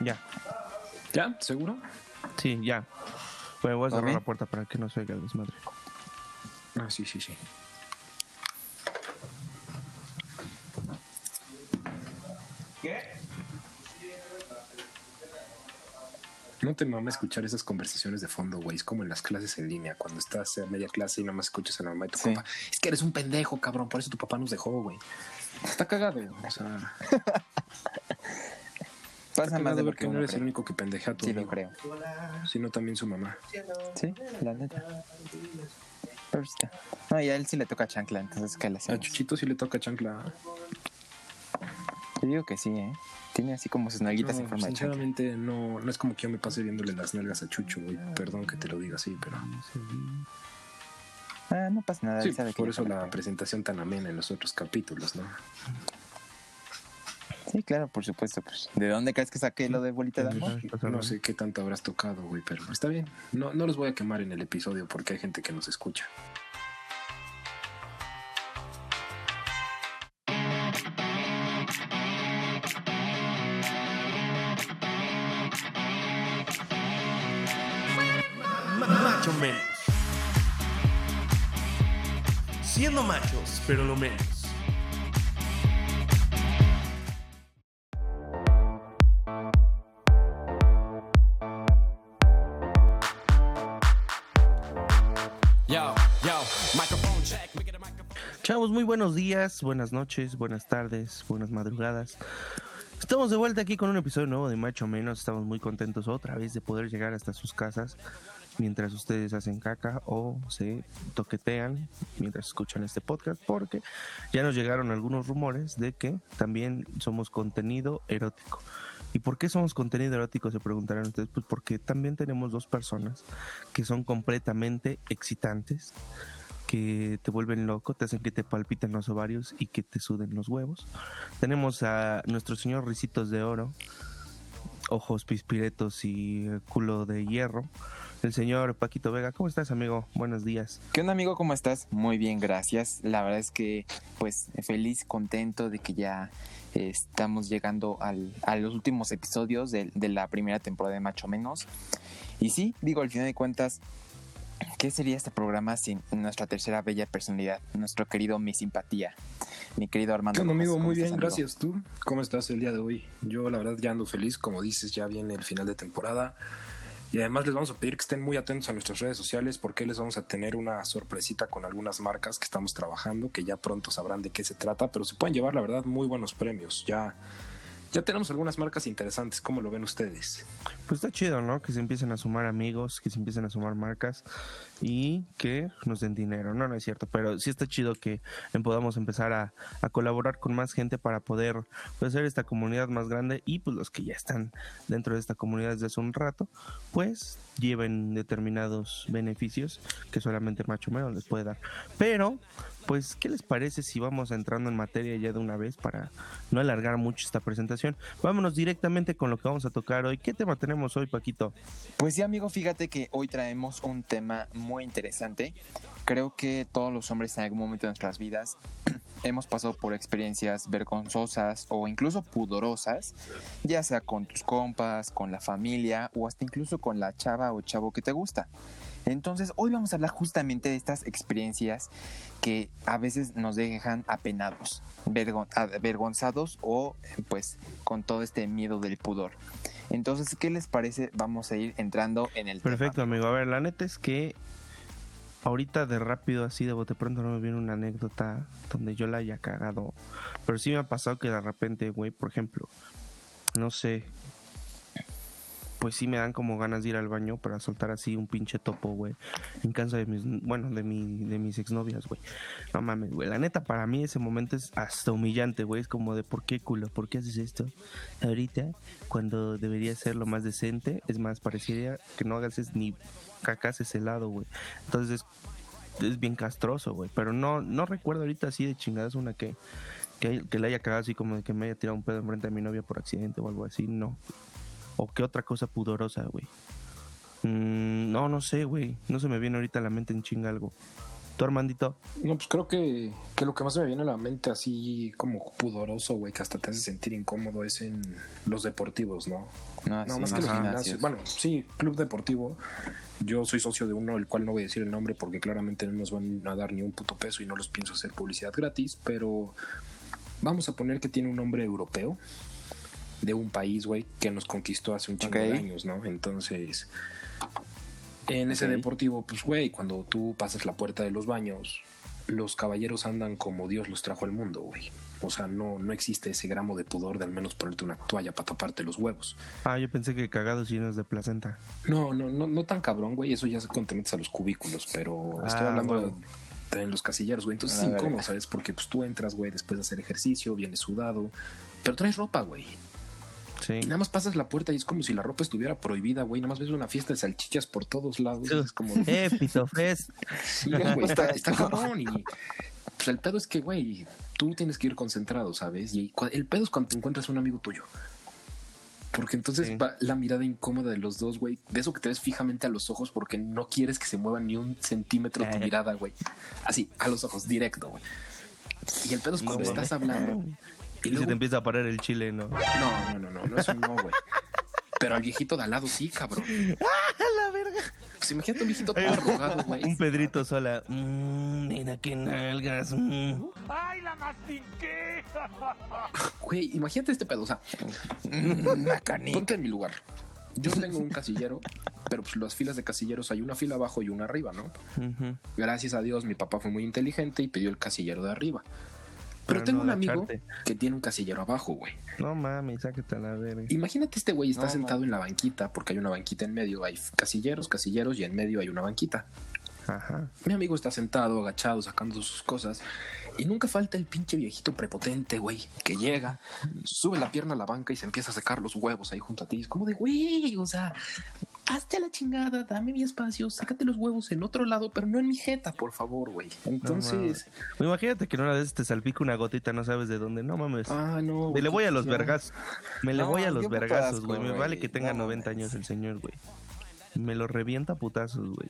Ya. ¿Ya? ¿Seguro? Sí, ya. Bueno, voy a cerrar la puerta para que no se oiga el desmadre. Ah, sí, sí, sí. No te mames escuchar esas conversaciones de fondo, güey. Es como en las clases en línea, cuando estás a media clase y nada más escuchas a la mamá de tu Sí. papá. Es que eres un pendejo, cabrón. Por eso tu papá nos dejó, güey. Está cagado, o sea. Pasa más de lo que que no uno eres el único que pendeja a tu Sí, lo amigo, creo. sino también su mamá. Sí, la neta. Pero está. No, y a él sí le toca chancla, entonces ¿qué le A hacemos? Chuchito sí le toca chancla. Yo digo que sí, ¿eh? Tiene así como sus nalguitas No, en forma de chancla. sinceramente, no, no es como que yo me pase viéndole las nalgas a Chucho, güey. Perdón que te lo diga así, pero. Ah, no pasa nada. Sí, sabe que por yo eso la presentación tan amena en los otros capítulos, ¿no? Sí, claro, por supuesto. Pues. ¿De dónde crees que saqué lo de bolita de amor? No sé qué tanto habrás tocado, güey, pero está bien. No, no los voy a quemar en el episodio porque hay gente que nos escucha. Macho menos. Siendo machos, pero lo menos. Muy buenos días, buenas noches, buenas tardes, buenas madrugadas. Estamos de vuelta aquí con un episodio nuevo de Macho Menos. Estamos muy contentos otra vez de poder llegar hasta sus casas mientras ustedes hacen caca o se toquetean mientras escuchan este podcast porque ya nos llegaron algunos rumores de que también somos contenido erótico. ¿Y por qué somos contenido erótico? Se preguntarán ustedes. Pues porque también tenemos dos personas que son completamente excitantes, que te vuelven loco, te hacen que te palpiten los ovarios y que te suden los huevos. Tenemos a nuestro señor Ricitos de Oro, ojos pispiretos y culo de hierro. El señor Paquito Vega, ¿cómo estás, amigo? Buenos días. ¿Qué onda, amigo? ¿Cómo estás? Muy bien, gracias. La verdad es que, pues, feliz, contento de que ya estamos llegando al- a los últimos episodios de, de la primera temporada de Macho Menos. Y sí, digo, al final de cuentas, ¿qué sería este programa sin nuestra tercera bella personalidad, nuestro querido Mi Simpatía, mi querido Armando? ¿Qué onda, Rojas? amigo? ¿Cómo Muy bien, amigo? gracias. ¿Tú? ¿Cómo estás el día de hoy? Yo, la verdad, ya ando feliz. Como dices, ya viene el final de temporada. Y además les vamos a pedir que estén muy atentos a nuestras redes sociales porque les vamos a tener una sorpresita con algunas marcas que estamos trabajando, que ya pronto sabrán de qué se trata, pero se pueden llevar, la verdad, muy buenos premios. Ya, ya tenemos algunas marcas interesantes. ¿Cómo lo ven ustedes? Pues está chido, ¿no? Que se empiecen a sumar amigos, que se empiecen a sumar marcas y que nos den dinero. No, no es cierto, pero sí está chido que podamos empezar a, a colaborar con más gente para poder pues, hacer esta comunidad más grande y pues los que ya están dentro de esta comunidad desde hace un rato, pues lleven determinados beneficios que solamente Macho Mero les puede dar. Pero, pues, ¿qué les parece si vamos entrando en materia ya de una vez para no alargar mucho esta presentación? Vámonos directamente con lo que vamos a tocar hoy. ¿Qué tema tenemos hoy, Paquito? Pues sí, amigo, fíjate que hoy traemos un tema interesante. Creo que todos los hombres en algún momento de nuestras vidas hemos pasado por experiencias vergonzosas o incluso pudorosas, ya sea con tus compas, con la familia o hasta incluso con la chava o chavo que te gusta. Entonces, hoy vamos a hablar justamente de estas experiencias que a veces nos dejan apenados, vergon- avergonzados o pues con todo este miedo del pudor. Entonces, ¿qué les parece? Vamos a ir entrando en el tema. Perfecto, amigo. A ver, la neta es que ahorita de rápido, así de bote pronto, no me viene una anécdota donde yo la haya cagado. Pero sí me ha pasado que de repente, güey, por ejemplo, no sé. Pues sí me dan como ganas de ir al baño para soltar así un pinche topo, güey. En casa de mis, bueno, de mi, de mis exnovias, güey. No mames, güey. La neta, para mí ese momento es hasta humillante, güey. Es como de, ¿por qué culo? ¿Por qué haces esto? Ahorita, cuando debería ser lo más decente, es más, pareciera que no hagas ni cacas ese lado, güey. Entonces, es bien castroso, güey. Pero no, no recuerdo ahorita así de chingadas una que, que, que le haya cagado así como de que me haya tirado un pedo enfrente de mi novia por accidente o algo así, no. O qué otra cosa pudorosa, güey. Mm, no, no sé, güey. No se me viene ahorita a la mente en chinga algo. ¿Tú, Armandito? No, pues creo que, que lo que más me viene a la mente así como pudoroso, güey, que hasta te hace sentir incómodo es en los deportivos, ¿no? No, No, sí, más que los gimnasios. Bueno, sí, club deportivo. Yo soy socio de uno, el cual no voy a decir el nombre porque claramente no nos van a dar ni un puto peso y no los pienso hacer publicidad gratis, pero vamos a poner que tiene un nombre europeo de un país, güey, que nos conquistó hace un chingo de años, ¿no? Entonces, en ese deportivo, pues, güey, cuando tú pasas la puerta de los baños, los caballeros andan como Dios los trajo al mundo, güey. O sea, no, no existe ese gramo de pudor de al menos ponerte una toalla para taparte los huevos. Ah, yo pensé que cagados llenos de placenta. No, no, no, no tan cabrón, güey. Eso ya se cuando te metes a los cubículos, pero estoy Ah, hablando bueno. de, en los casilleros, güey. Entonces es incómodo. ¿sabes? Porque pues tú entras, güey, después de hacer ejercicio, vienes sudado, pero traes ropa, güey. Sí. Y nada más pasas la puerta y es como si la ropa estuviera prohibida, güey. Nada más ves una fiesta de salchichas por todos lados. Sí. Es como, Eh, sí, güey, está, está cabrón. Y pues el pedo es que, güey, tú tienes que ir concentrado, ¿sabes? Y el pedo es cuando te encuentras un amigo tuyo. Porque entonces Sí. va la mirada incómoda de los dos, güey. De eso que te ves fijamente a los ojos porque no quieres que se mueva ni un centímetro tu mirada, güey. Así, a los ojos, directo, güey. Y el pedo es cuando No, estás hablando. Y Y se luego, te empieza a parar el chile, ¿no? no, no, no, no, no, eso no, güey. Pero al viejito de al lado sí, cabrón. la verga! Pues imagínate un viejito todo arrugado, güey. Un Pedrito sola. Mmm, mira qué nalgas. mm. Güey, imagínate este pedo, o sea, Una canica. ponte en mi lugar. Yo tengo un casillero, pero pues las filas de casilleros hay una fila abajo y una arriba, ¿no? Gracias a Dios, mi papá fue muy inteligente y pidió el casillero de arriba. Pero tengo no un amigo que tiene un casillero abajo, güey. No mames, sáquete a la verga. Imagínate este güey está No, sentado en la banquita, porque hay una banquita en medio, hay casilleros, casilleros y en medio hay una banquita. Ajá. Mi amigo está sentado, agachado, sacando sus cosas. Y nunca falta el pinche viejito prepotente, güey, que llega, sube la pierna a la banca y se empieza a sacar los huevos ahí junto a ti. Es como de, güey, o sea, hazte a la chingada, dame mi espacio, sácate los huevos en otro lado, pero no en mi jeta, por favor, güey. Entonces, Imagínate que en una vez te salpica una gotita, no sabes de dónde. No mames. ah, no. Me le voy a los ya. vergas. Me le No, voy a los vergazos, güey. Me vale que tenga No 90 mames. años el señor, güey. Me lo revienta putazos, güey.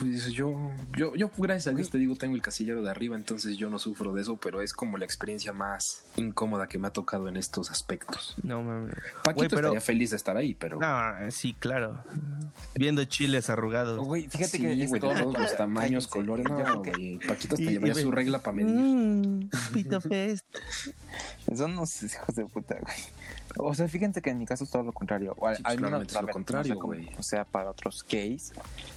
Pues yo, yo, yo, gracias a Dios te digo, tengo el casillero de arriba, entonces yo no sufro de eso, pero es como la experiencia más incómoda que me ha tocado en estos aspectos. No mames. Paquito Güey, pero- estaría feliz de estar ahí, pero. No, sí, claro. Viendo chiles arrugados. Güey, fíjate sí, que es güey, de todo todos los tamaños, colores. No. Paquito hasta Y- llevaría su regla para medir. Mmm, Pito Fest. Son unos hijos de puta, güey. O sea, fíjense que en mi caso es todo lo contrario. O al, Sí, pues, al lo ver, contrario, no sé cómo- güey. O sea, para otros gays.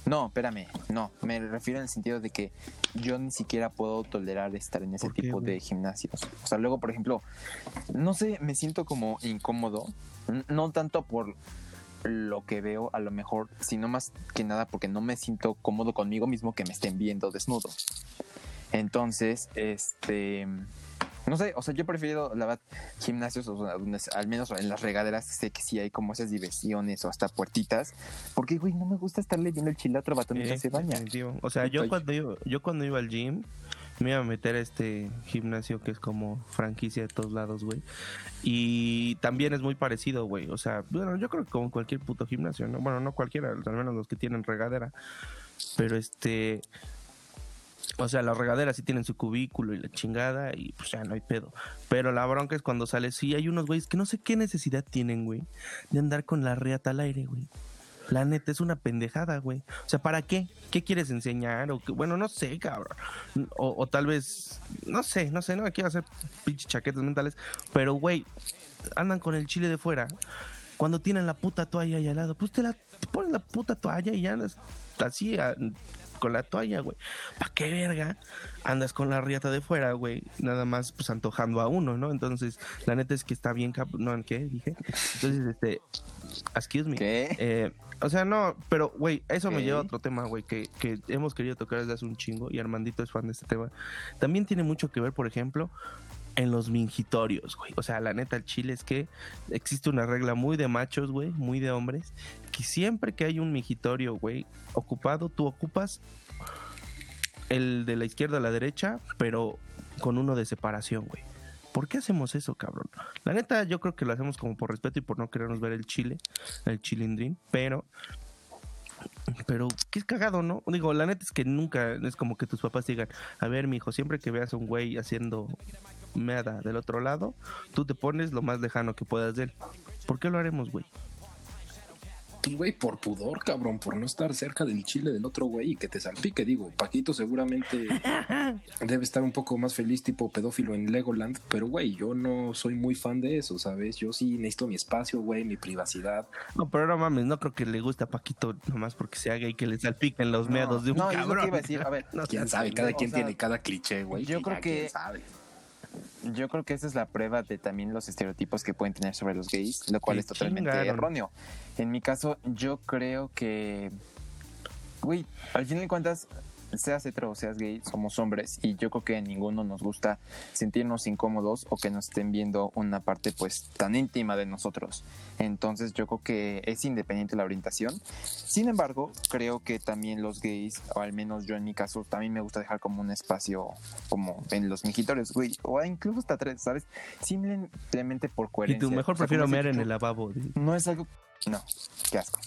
No, espérame. No, me refiero en el sentido de que yo ni siquiera puedo tolerar estar en ese ¿Por qué, tipo de gimnasios. O sea, luego, por ejemplo, no sé, me siento como incómodo. No tanto por lo que veo, a lo mejor, sino más que nada porque no me siento cómodo conmigo mismo que me estén viendo desnudo. Entonces, este. No sé, o sea, yo he preferido, la verdad, gimnasios o sea, donde, al menos en las regaderas sé que sí hay como esas diversiones o hasta puertitas. Porque, güey, no me gusta estarle viendo el mientras Sí, se baña. definitivo. O sea, yo cuando iba, yo cuando iba al gym me iba a meter a este gimnasio que es como franquicia de todos lados, güey. Y también es muy parecido, güey. O sea, bueno, yo creo que como cualquier puto gimnasio, ¿no? Bueno, no cualquiera, al menos los que tienen regadera. Pero este... O sea, las regaderas sí tienen su cubículo y la chingada y pues ya no hay pedo. Pero la bronca es cuando sales, sí hay unos güeyes que no sé qué necesidad tienen, güey, de andar con la reata al aire, güey. La neta es una pendejada, güey. O sea, ¿para qué? ¿Qué quieres enseñar? O? Bueno, no sé, cabrón. O, o tal vez, no sé, no sé, no quiero hacer pinches chaquetas mentales. Pero, güey, andan con el chile de fuera. Cuando tienen la puta toalla ahí al lado, pues te la te pones la puta toalla y andas así a- con la toalla, güey. ¿Para qué verga? Andas con la riata de fuera, güey. Nada más, pues antojando a uno, ¿no? Entonces, la neta es que está bien, cap- no, ¿qué? Dije. Entonces, este, excuse me. ¿Qué? Eh, o sea, no, pero, güey, eso me Ok. lleva a otro tema, güey, que, que hemos querido tocar desde hace un chingo y Armandito es fan de este tema. También tiene mucho que ver, por ejemplo, en los mingitorios, güey. O sea, la neta, el chile es que existe una regla muy de machos, güey, muy de hombres, que siempre que hay un mingitorio, güey, ocupado, tú ocupas el de la izquierda a la derecha, pero con uno de separación, güey. ¿Por qué hacemos eso, cabrón? La neta, yo creo que lo hacemos como por respeto y por no querernos ver el chile, el chilindrín, pero Pero qué cagado, ¿no? Digo, la neta es que nunca es como que tus papás digan, a ver, mi hijo, siempre que veas a un güey haciendo meada del otro lado, tú te pones lo más lejano que puedas de él. ¿Por qué lo haremos, güey? Pues, güey, por pudor, cabrón, por no estar cerca del chile del otro güey y que te salpique. Digo, Paquito seguramente debe estar un poco más feliz, tipo pedófilo en Legoland, pero, güey, yo no soy muy fan de eso, ¿sabes? Yo sí necesito mi espacio, güey, mi privacidad. No, pero no mames, no creo que le guste a Paquito nomás porque sea gay que le salpiquen los meados de un no, cabrón. iba a decir. A ver, No Quién sabe, cada o quien sea, tiene cada cliché, güey. yo que creo ya que- quién sabe. Yo creo que esa es la prueba de también los estereotipos que pueden tener sobre los gays, lo cual es totalmente chingaron. erróneo. En mi caso, yo creo que, güey, al fin de cuentas, seas hetero o seas gay, somos hombres y yo creo que a ninguno nos gusta sentirnos incómodos o que nos estén viendo una parte pues tan íntima de nosotros. Entonces yo creo que es independiente la orientación. Sin embargo, creo que también los gays, o al menos yo en mi caso, también me gusta dejar como un espacio como en los mijitorios, güey, o incluso hasta tres, ¿sabes? Simplemente por Y coherencia. tú mejor O sea, prefiero mear en el lavabo. no es algo. No, qué asco.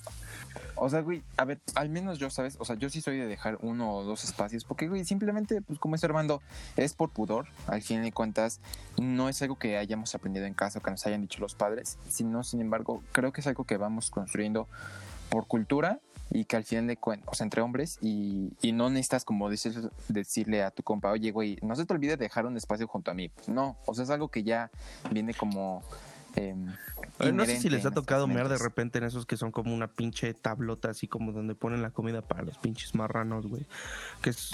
O sea, güey, a ver, al menos yo, ¿sabes? O sea, yo sí soy de dejar uno o dos espacios, porque, güey, simplemente, pues como está Armando, es por pudor. Al fin de cuentas, no es algo que hayamos aprendido en casa o que nos hayan dicho los padres, sino, sin embargo, creo que es algo que vamos construyendo por cultura y que al final de cuentas, o sea, entre hombres, y, y no necesitas como decir- decirle a tu compa, oye, güey, no se te olvide dejar un espacio junto a mí. No, o sea, es algo que ya viene como... Eh, No sé si les ha tocado mear de repente en esos que son como una pinche tablota, así como donde ponen la comida para los pinches marranos, güey. Que es,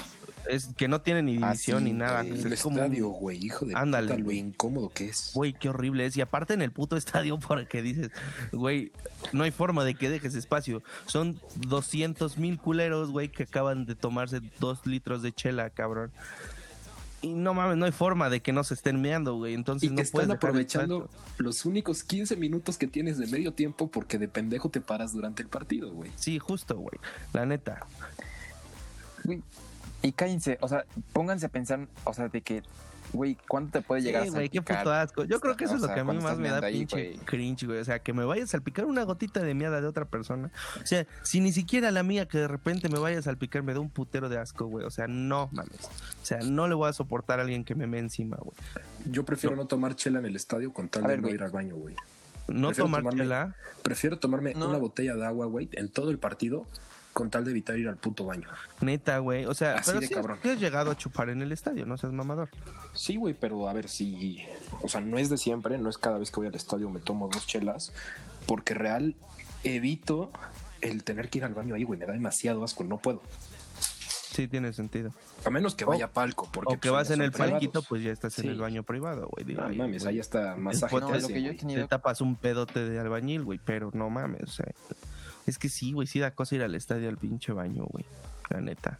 es que no tiene ni Ah, división sí, ni nada. El es como un- estadio, güey, hijo de Ándale, puta, lo incómodo que es. Güey, qué horrible es. Y aparte en el puto estadio, porque dices, güey, no hay forma de que dejes espacio. Son 200 mil culeros, güey, que acaban de tomarse dos litros de chela, cabrón. Y no mames, no hay forma de que no se estén meando, güey. Entonces Y no puedes están aprovechando los únicos 15 minutos que tienes de medio tiempo porque de pendejo te paras durante el partido, güey. Sí, justo, güey. La neta. Güey, Y cállense, o sea, pónganse a pensar, o sea, de que, güey, ¿cuánto te puede llegar Sí, a güey, qué salpicar? puto asco. Yo creo que eso O es lo sea, que a mí más me da ahí, pinche güey. cringe, güey. O sea, que me vaya a salpicar una gotita de miada de otra persona. O sea, si ni siquiera la mía que de repente me vaya a salpicar me da un putero de asco, güey. O sea, no mames. O sea, no le voy a soportar a alguien que me me encima, güey. Yo prefiero no tomar chela en el estadio con tal de no ir al baño, güey. No Prefiero tomar tomarme- chela. Prefiero tomarme No. una botella de agua, güey, en todo el partido con tal de evitar ir al puto baño. Neta, güey. O sea, Así pero de sí, cabrón. sí has llegado a chupar en el estadio, no seas mamador. Sí, güey, pero a ver si... O sea, no es de siempre, no es cada vez que voy al estadio me tomo dos chelas, porque real evito el tener que ir al baño ahí, güey, me da demasiado asco, no puedo. Sí, tiene sentido. A menos que vaya a palco, porque... o que pues, vas ya en el palquito, pues ya estás en Sí. el baño privado, güey. No ahí, mames, ahí está masaje. No, lo te que yo he tenido Te tapas un pedote de albañil, güey, pero no mames, o sea. Es que sí, güey, sí da cosa ir al estadio al pinche baño, güey. La neta.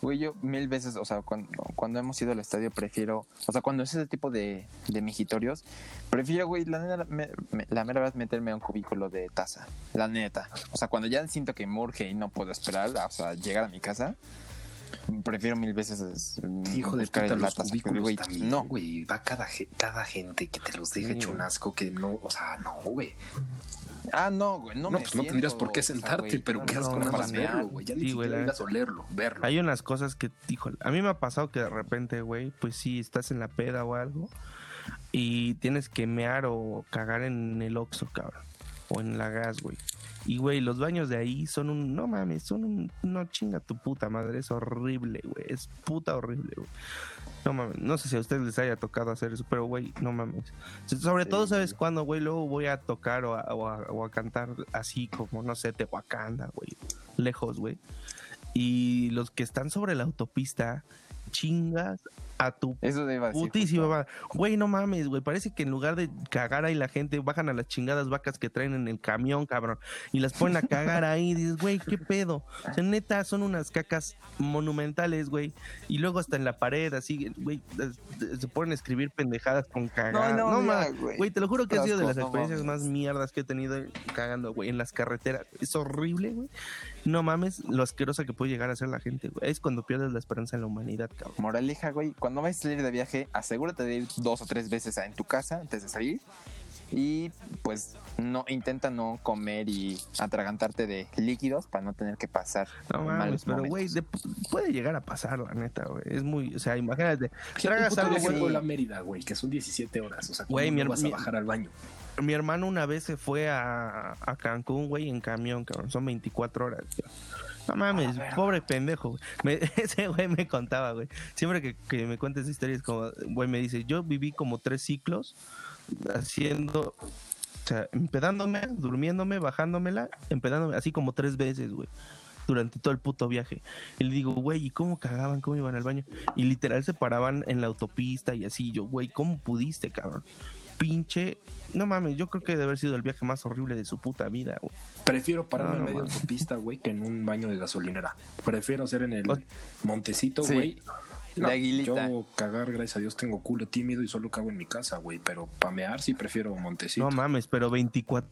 Güey, yo mil veces, o sea, cuando, cuando hemos ido al estadio prefiero, o sea, cuando es ese tipo de, de mijitorios, prefiero, güey, la neta, me- me- la mera verdad, meterme a un cubículo de taza, la neta. O sea, cuando ya siento que me urge y no puedo esperar, o sea, llegar a mi casa, prefiero mil veces mm, Hijo de puta, los taza, cubículos güey, también, no, güey, va cada, ge- cada gente que te los deja Sí, hecho un asco que no, o sea, no, güey. ah, no, güey, no, No, me pues no tendrías por qué siento, o sea, sentarte, pero no, qué asco no, más verlo, güey. Ya ni siquiera digas olerlo, verlo. Hay unas cosas que, híjole, a mí me ha pasado que de repente, güey, pues sí, estás en la peda o algo y tienes que mear o cagar en el Oxxo, cabrón. O en la gas, güey. Y, güey, los baños de ahí son un... No mames, son un... No chinga tu puta madre, es horrible, güey. Es puta horrible, güey. No mames, no sé si a ustedes les haya tocado hacer eso, pero, güey, no mames. Sobre Sí. todo, ¿sabes cuándo, güey? Luego voy a tocar o a, o a- o a cantar así como, no sé, Tehuacanda, güey. Lejos, güey. Y los que están sobre la autopista, chingas a tu Eso putísima madre. Güey, no mames, güey. Parece que en lugar de cagar ahí la gente, bajan a las chingadas vacas que traen en el camión, cabrón. Y las ponen a cagar ahí. Y dices, güey, ¿qué pedo? O sea, neta, son unas cacas monumentales, güey. Y luego hasta en la pared, así, güey, se ponen a escribir pendejadas con cagar. no, No, ya, mames. güey. Güey, te lo juro que ha sido de las no experiencias más mierdas que he tenido cagando, güey, en las carreteras. Es horrible, güey. No mames lo asquerosa que puede llegar a ser la gente, güey. Es cuando pierdes la esperanza en la humanidad, cabrón. Moraleja, güey, cuando vayas a salir de viaje, asegúrate de ir dos o tres veces en tu casa antes de salir Y pues no intenta no comer y atragantarte de líquidos para no tener que pasar No mames, malos pero güey, de- puede llegar a pasar, la neta, güey. Es muy, o sea, imagínate, Si tragas algo, güey. la Mérida, güey, que son 17 horas. O sea, ¿cómo Güey, mi no her- vas a bajar al baño? Mi hermano una vez se fue a, a Cancún, güey, en camión, cabrón. Son 24 horas. No mames, pobre pendejo. güey. Me- ese güey me contaba, güey. Siempre que, que me cuenta esa historia es como, güey, me dice, yo viví como tres ciclos haciendo, o sea, empedándome, durmiéndome, bajándomela, empedándome, así como tres veces, güey. Durante todo el puto viaje. Y le digo, güey, ¿y cómo cagaban? ¿Cómo iban al baño? Y literal se paraban en la autopista y así. Yo, güey, ¿cómo pudiste, cabrón? Pinche. No mames, yo creo que debe haber sido el viaje más horrible de su puta vida, güey. Prefiero pararme No, en no medio mames. autopista, güey, que en un baño de gasolinera. Prefiero ser en el Montecito, Sí. güey. De aguilita. Yo cagar, gracias a Dios, tengo culo tímido y solo cago en mi casa, güey. Pero pamear sí prefiero Montecito. No mames, pero 24.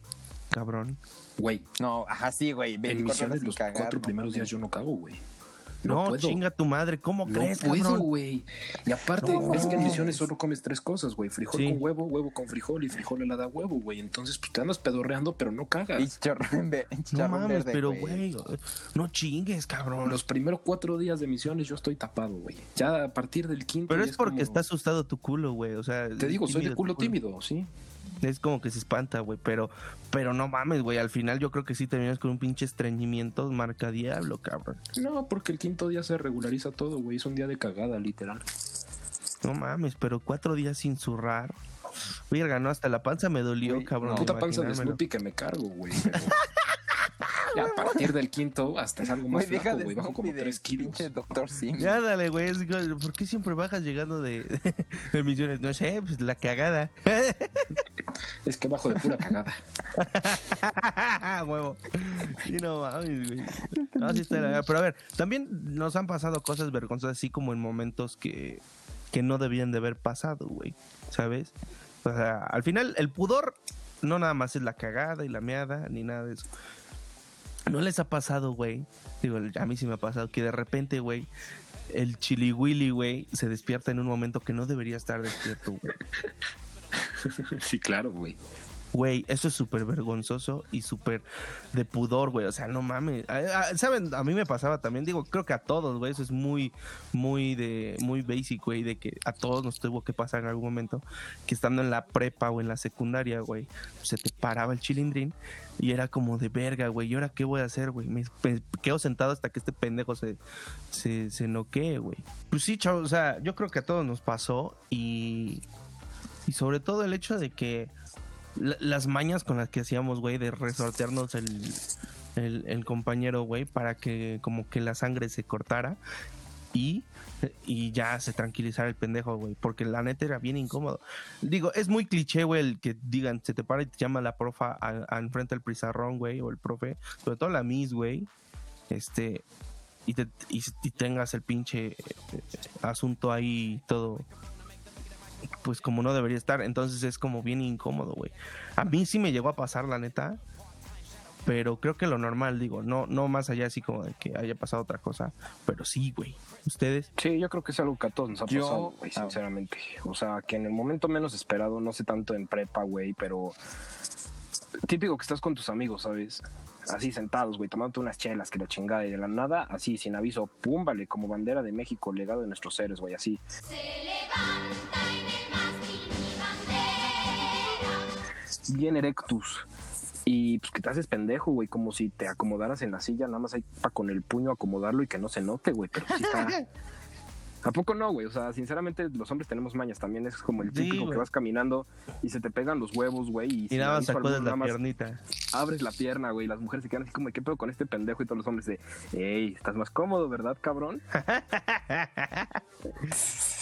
Cabrón. Güey, No, ajá, sí, güey. en 24 horas misiones los cagar, cuatro no primeros mames. días yo no cago, güey. No, No, puedo. chinga tu madre. ¿Cómo No crees, puedo, güey. Y aparte, No. es que en misiones solo comes tres cosas, güey. Frijol Sí. con huevo, huevo con frijol y frijol helada a huevo, güey. Entonces, pues te andas pedorreando, pero no cagas. Y No mames, verde, pero güey, no chingues, cabrón. Los primeros cuatro días de misiones yo estoy tapado, güey. Ya a partir del quinto. Pero es porque como- está asustado tu culo, güey. O sea, Te digo, soy de culo tímido, sí. Es como que se espanta, güey. Pero, pero no mames, güey. Al final yo creo que sí terminas con un pinche estreñimiento marca diablo, cabrón. No, porque el quinto día se regulariza todo, güey. Es un día de cagada, literal. No mames, pero cuatro días sin zurrar. Verga, no, hasta la panza me dolió, Güey, cabrón. de Puta panza de. Snoopy que me cargo, güey. pero- Ya, a partir del quinto hasta es algo más de güey. Bajo como Snoopy de tres kilos. pinche Doctor Sim. Ya dale, güey. ¿Por qué siempre bajas llegando de, de misiones? No sé, pues la cagada. Es que bajo de pura cagada. Huevo. Sí, no mames, güey. No, sí está. Pero a ver, también nos han pasado cosas vergonzosas, así como en momentos que, que no debían de haber pasado, güey. ¿Sabes? O sea, al final, el pudor no nada más es la cagada y la meada, ni nada de eso. ¿No les ha pasado, güey? Digo, a mí sí me ha pasado que de repente, güey, el chili willy, güey, se despierta en un momento que no debería estar despierto, güey. Sí, claro, güey. Güey, eso es súper vergonzoso y súper de pudor, güey. O sea, no mames. ¿Saben? A mí me pasaba también. Digo, creo que a todos, güey. Eso es muy, muy de, muy basic, güey. De que a todos nos tuvo que pasar en algún momento. Que estando en la prepa o en la secundaria, güey, se te paraba el chilindrín y era como de verga, güey. ¿Y ahora qué voy a hacer, güey? Me, quedo sentado hasta que este pendejo se, se, se noquee, güey. Pues sí, chavos. O sea, yo creo que a todos nos pasó y, y sobre todo el hecho de que la- las mañas con las que hacíamos, güey, de resortearnos el, el, compañero, güey, para que como que la sangre se cortara y, y ya se tranquilizara el pendejo, güey, porque la neta era bien incómodo. Digo, es muy cliché, güey, el que digan, se te para y te llama la profa a, enfrente del pizarrón, güey, o el profe, sobre todo la Miss, güey, este, y, te, y, tengas el pinche eh, asunto ahí todo pues como no debería estar, entonces es como bien incómodo, güey. A mí sí me llegó a pasar, la neta, pero creo que lo normal, digo, no, no más allá así como de que haya pasado otra cosa, pero sí, güey. ¿Ustedes? Sí, yo creo que es algo que a todos nos ha Yo- pasado, güey, ah. sinceramente. O sea, que en el momento menos esperado, no sé tanto en prepa, güey, pero típico que estás con tus amigos, ¿sabes? Así sentados, güey, tomándote unas chelas, que la chingada, y de la nada, así, sin aviso, pum, vale, como bandera de México, legado de nuestros seres, güey, así. Bien erectus. Y pues que te haces pendejo, güey, como si te acomodaras en la silla, nada más ahí para con el puño acomodarlo y que no se note, güey, pero sí está... ¿A poco no, güey? O sea, sinceramente los hombres tenemos mañas también. Es como el típico que vas caminando y se te pegan los huevos, güey. Y, Y sin nada más sacudes la piernita. abres la pierna, güey. y Las mujeres se quedan así como, ¿qué pedo con este pendejo? Y todos los hombres de, ey, estás más cómodo, ¿verdad, cabrón?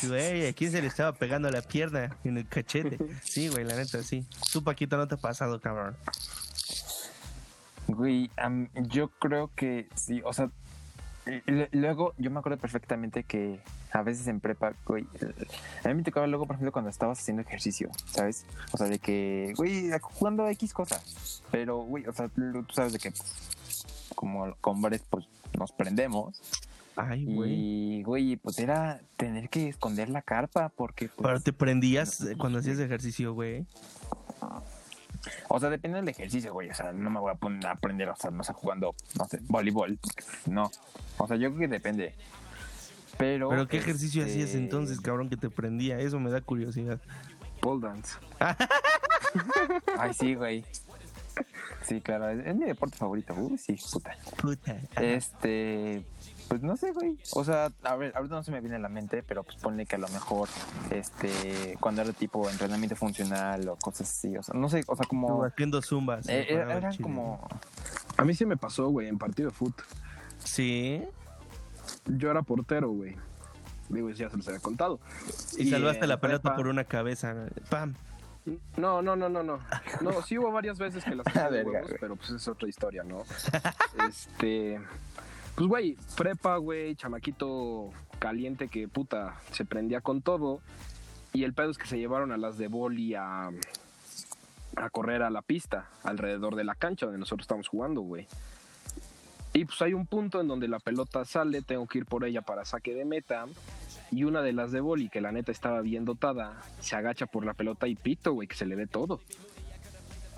Güey, ¿a quién se le estaba pegando la pierna en el cachete? Sí, güey, la neta, sí. Tú, Paquito, no te ha pasado, cabrón. Güey, am- yo creo que sí, o sea, luego yo me acuerdo perfectamente que a veces en prepa, güey, a mí me tocaba luego, por ejemplo, cuando estabas haciendo ejercicio, ¿sabes? O sea, de que, güey, jugando a X cosas, pero, güey, o sea, tú sabes de que como hombres, pues nos prendemos Ay, güey. y, güey, pues era tener que esconder la carpa porque, pues, Pero te prendías cuando hacías ejercicio, güey. O sea, depende del ejercicio, güey. O sea, no me voy a poner a aprender, o sea, no sé, jugando, no sé, voleibol. No. O sea, yo creo que depende. Pero. ¿Pero qué ejercicio este, hacías entonces, cabrón, que te prendía? Eso me da curiosidad. Pole dance. Ay, sí, güey. Sí, claro, es, es mi deporte favorito. Uy, sí, puta. Puta. Este, pues no sé, güey. O sea, a ver, ahorita no se me viene a la mente, pero pues ponle que a lo mejor, este, cuando era tipo entrenamiento funcional o cosas así, o sea, no sé, o sea, como, Haciendo zumbas. eh, era- paraba eran como, A mí sí me pasó, güey, en partido de fútbol. Sí. Yo era portero, güey. Digo, ya se los había contado. Y, salvaste en la pelota por una cabeza. ¡Pam! No, no, no, no, no. No, sí hubo varias veces que las Ah, hacía de verga, huevos, pero pues es otra historia, ¿no? Este. Pues, güey, prepa, güey, chamaquito caliente que puta se prendía con todo. Y el pedo es que se llevaron a las de boli a, a correr a la pista, alrededor de la cancha donde nosotros estamos jugando, güey. Y pues hay un punto en donde la pelota sale, tengo que ir por ella para saque de meta. Y una de las de boli, que la neta estaba bien dotada, se agacha por la pelota y pito, güey, que se le ve todo.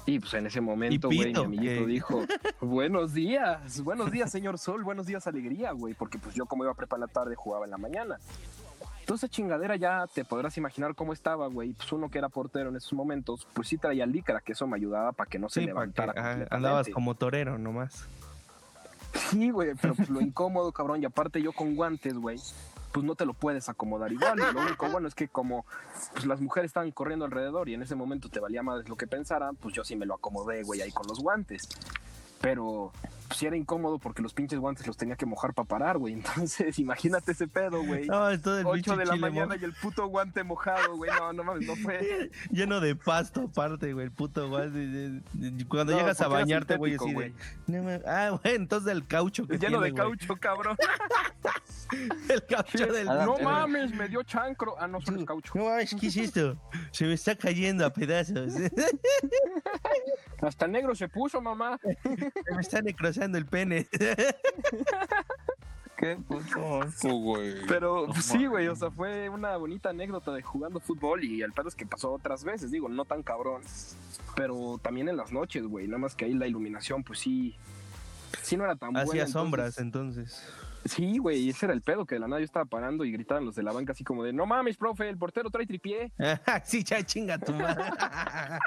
Y pues en ese momento, güey, mi amiguito dijo, buenos días, buenos días, señor Sol, buenos días, alegría, güey, porque pues yo como iba a prepa en la tarde, jugaba en la mañana. Entonces chingadera ya te podrás imaginar cómo estaba, güey. Pues uno que era portero en esos momentos, pues sí traía licra, que eso me ayudaba para que no se Sí, para que levantara ah, andabas como torero nomás. Sí, güey, pero pues lo incómodo, cabrón, y aparte yo con guantes, güey, pues no te lo puedes acomodar igual. y Lo único bueno es que como pues las mujeres estaban corriendo alrededor y en ese momento te valía más lo que pensaran, pues yo sí me lo acomodé, güey, ahí con los guantes. Pero pues era incómodo porque los pinches guantes los tenía que mojar para parar, güey. Entonces, imagínate ese pedo, güey. No, el 8 pinche de la chile mañana mo- y el puto guante mojado, güey. No, no mames, no fue. lleno de pasto aparte, güey, el puto guante. Cuando No, llegas a bañarte, güey, así de... no ah, güey, entonces del caucho que Lleno de güey. caucho, cabrón. El caucho del... No mames, me dio chancro. Ah, no, solo es caucho. No mames, ¿qué es esto? Se me está cayendo a pedazos. Hasta negro se puso, mamá. Se me está el pene. qué puto güey. Pero No pues, sí, güey, o sea, fue una bonita anécdota de jugando fútbol y el pedo es que pasó otras veces, digo, no tan cabrón, pero también en las noches, güey, nada más que ahí la iluminación, pues sí, sí no era tan buena. Hacía sombras, entonces. Sí, güey, ese era el pedo, que de la nada yo estaba parando y gritaban los de la banca así como de, no mames, profe, el portero trae tripié. sí, ya chinga tu madre.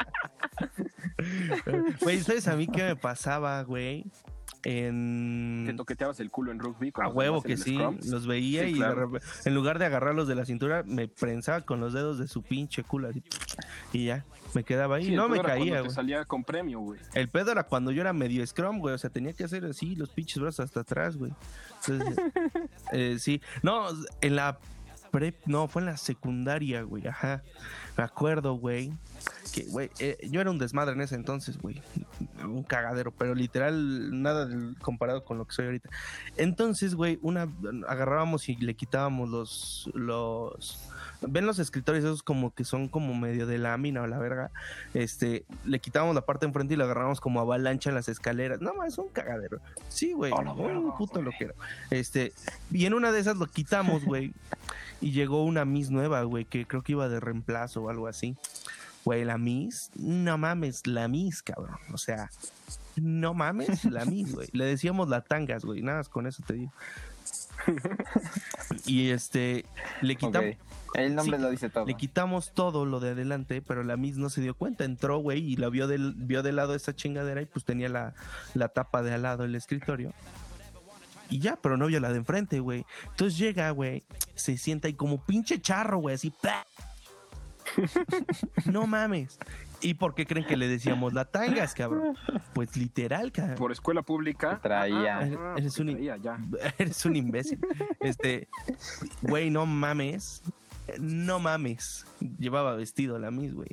Güey, ¿sabes a mí qué me pasaba, güey? En... Te toqueteabas el culo en rugby. A huevo que sí, los veía Sí, y claro. en lugar de agarrarlos de la cintura, me prensaba con los dedos de su pinche culo así, y ya, me quedaba ahí. Sí, no me caía, güey. salía con premio, güey. El pedo era cuando yo era medio scrum, güey, o sea, tenía que hacer así los pinches brazos hasta atrás, güey. Entonces, eh, sí, no, en la prep, no, fue en la secundaria, güey, ajá. Me acuerdo, güey, que, güey, eh, yo era un desmadre en ese entonces, güey, un cagadero, pero literal nada comparado con lo que soy ahorita. Entonces, güey, una agarrábamos y le quitábamos los los ven los escritorios esos como que son como medio de lámina o la verga. Este, le quitábamos la parte enfrente y lo agarramos como avalancha en las escaleras. No, más es un cagadero. Sí, güey, la un puto lo que era. Este, y en una de esas lo quitamos, güey. y llegó una Miss nueva, güey, que creo que iba de reemplazo o algo así. Güey, la Miss, no mames, la Miss, cabrón. O sea, no mames, la Miss, güey. Le decíamos la tangas, güey. Nada más con eso te digo. y este, le quitamos. El nombre Sí, lo dice todo. le quitamos todo lo de adelante, pero la Miss no se dio cuenta. Entró, güey, y la vio del, vio de lado esa chingadera y pues tenía la, la tapa de al lado del escritorio. Y ya, pero no vio la de enfrente, güey. Entonces llega, güey, se sienta ahí como pinche charro, güey, así. ¡pla! no mames. ¿Y por qué creen que le decíamos la tangas, cabrón? Pues literal, cabrón. Por escuela pública. Que traía. Ah, ah, Eres un- traía, ya. Eres un imbécil. Este, güey, no mames. No mames. Llevaba vestido la Miss, güey.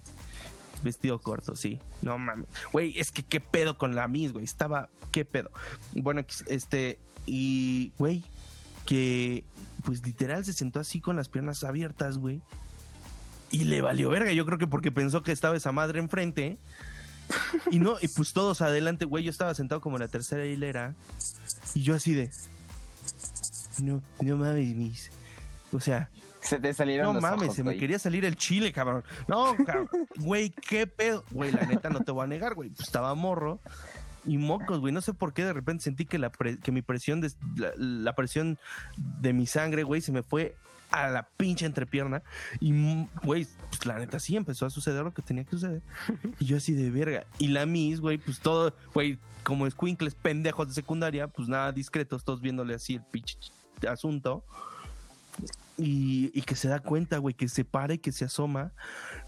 Vestido corto, sí. No mames. Güey, es que qué pedo con la Miss, güey. Estaba, qué pedo. Bueno, este, y, güey, que, pues literal se sentó así con las piernas abiertas, güey. Y le valió verga. Yo creo que porque pensó que estaba esa madre enfrente. Y no, y pues todos adelante, güey. Yo estaba sentado como en la tercera hilera. Y yo así de. No, no mames, mis. O sea, Se te salieron No los mames, ojos, se me quería salir el chile, cabrón. No, cabrón. Güey, qué pedo. Güey, la neta no te voy a negar, güey. Pues estaba morro y mocos, güey. No sé por qué de repente sentí que la pre- que mi presión de la, la presión de mi sangre, güey, se me fue a la pinche entrepierna y güey, pues la neta sí empezó a suceder lo que tenía que suceder. Y yo así de verga. Y la Miss, güey, pues todo, güey, como escuincles pendejos de secundaria, pues nada discretos, todos viéndole así el pinche asunto. Y, y que se da cuenta, güey, que se para y que se asoma.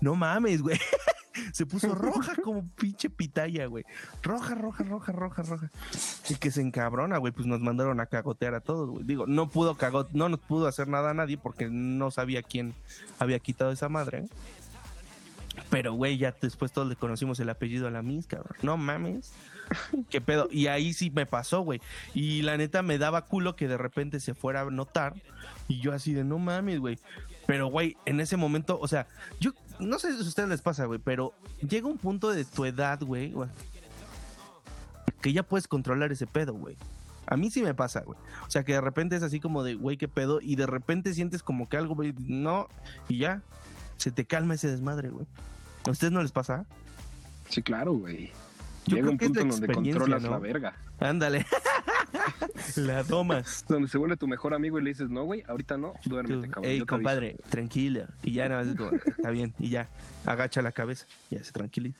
No mames, güey. Se puso roja como pinche pitaya, güey. Roja, roja, roja, roja, roja. Y que se encabrona, güey. Pues nos mandaron a cagotear a todos, güey. Digo, no pudo cagot no nos pudo hacer nada a nadie porque no sabía quién había quitado esa madre. Pero, güey, ya después todos le conocimos el apellido a la Miss, cabrón. No mames. ¿Qué pedo? Y ahí sí me pasó, güey. Y la neta me daba culo que de repente se fuera a notar. Y yo así de, no mames, güey. Pero, güey, en ese momento, o sea, yo no sé si a ustedes les pasa, güey, pero llega un punto de tu edad, güey, que ya puedes controlar ese pedo, güey. A mí sí me pasa, güey. O sea, que de repente es así como de, güey, qué pedo. Y de repente sientes como que algo, güey, no. Y ya, se te calma ese desmadre, güey. ¿A ustedes no les pasa? Sí, claro, güey. Yo Llega creo un que es punto la en donde controlas ¿no? la verga. Ándale. la tomas. Donde se vuelve tu mejor amigo y le dices, no, güey, ahorita no, duérmete, Tú, cabrón. Ey, yo te aviso". compadre, tranquilo. Y ya nada más como, está bien. Y ya, agacha la cabeza. Ya se tranquiliza.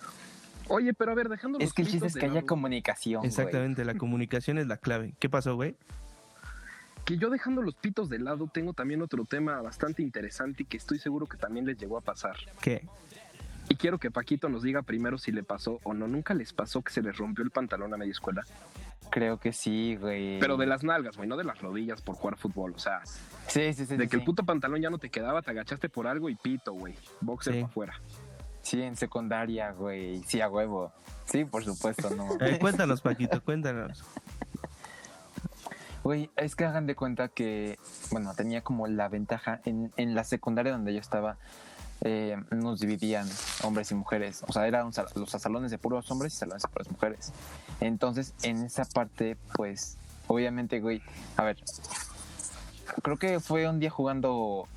Oye, pero a ver, dejando los Es que el chiste es que haya comunicación, güey. Exactamente, la comunicación es la clave. ¿Qué pasó, güey? Que yo dejando los pitos de lado, tengo también otro tema bastante interesante y que estoy seguro que también les llegó a pasar. ¿Qué? Y quiero que Paquito nos diga primero si le pasó o no. Nunca les pasó que se les rompió el pantalón a media escuela. Creo que sí, güey. Pero de las nalgas, güey, no de las rodillas por jugar fútbol. O sea, Sí, sí, sí. de sí, que el puto pantalón ya no te quedaba, te agachaste por algo y pito, güey. Boxer Sí. para afuera. Sí, en secundaria, güey. Sí, a huevo. Sí, por supuesto, no. Eh, cuéntanos, Paquito, cuéntanos. Güey, es que hagan de cuenta que, bueno, tenía como la ventaja en, en la secundaria donde yo estaba, eh, nos dividían hombres y mujeres. O sea, eran los salones de puros hombres y salones de puras mujeres. Entonces, en esa parte, pues, obviamente, güey, a ver, creo que fue un día jugando,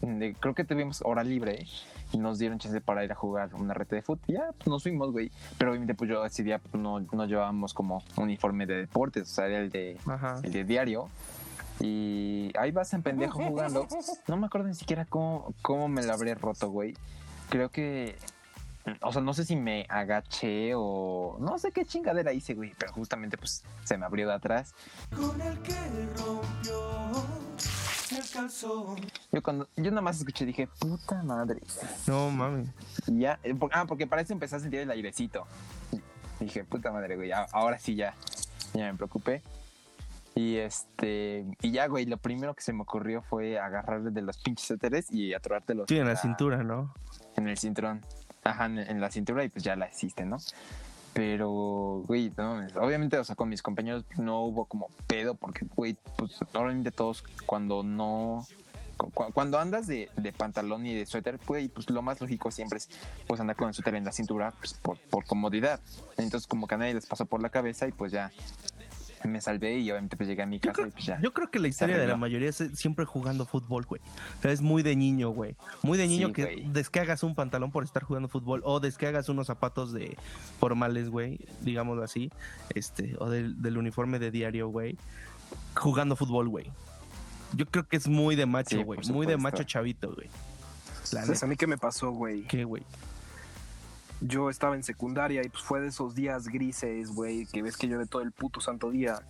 de- creo que tuvimos hora libre y nos dieron chance para ir a jugar una reta de fútbol. Ya, pues nos fuimos, güey. Pero obviamente, pues yo ese día pues, no, no llevábamos como uniforme de deportes, o sea, era el de, Ajá. el de diario. Y ahí vas en pendejo jugando. No me acuerdo ni siquiera cómo, cómo me la habré roto, güey. Creo que. O sea, no sé si me agaché o. No sé qué chingadera hice, güey. Pero justamente, pues, se me abrió de atrás. Con el que rompió el calzón. Yo cuando. Yo nada más escuché dije, puta madre. No mames. Y ya. eh, ah, porque para eso empecé a sentir el airecito. Dije, puta madre, güey. Ahora sí ya. Ya me preocupé. Y este. Y ya, güey. Lo primero que se me ocurrió fue agarrarle de los pinches éteres y atorártelos. Sí, en la cintura, ¿no? en el cinturón. Ajá, en, en la cintura y pues ya la hiciste, ¿no? Pero, güey, no, obviamente, o sea, con mis compañeros no hubo como pedo porque, güey, pues normalmente todos cuando no... cu- cu- Cuando andas de, de pantalón y de suéter, güey, pues lo más lógico siempre es pues andar con el suéter en la cintura pues, por, por comodidad. Entonces como que a nadie les pasó por la cabeza y pues ya me salvé y obviamente pues llegué a mi Yo casa creo, y pues ya. yo creo que la historia de la mayoría es siempre jugando fútbol, güey. O sea, es muy de niño, güey. Muy de niño Sí, que güey. descargas un pantalón por estar jugando fútbol o descargas unos zapatos de formales, güey, digámoslo así, este, o del, del uniforme de diario, güey, jugando fútbol, güey. Yo creo que es muy de macho, Sí, güey. muy de macho chavito, güey. ¿Sabes a mí qué me pasó, güey? ¿Qué, güey? Yo estaba en secundaria y pues fue de esos días grises, güey, que ves que llueve todo el puto santo día.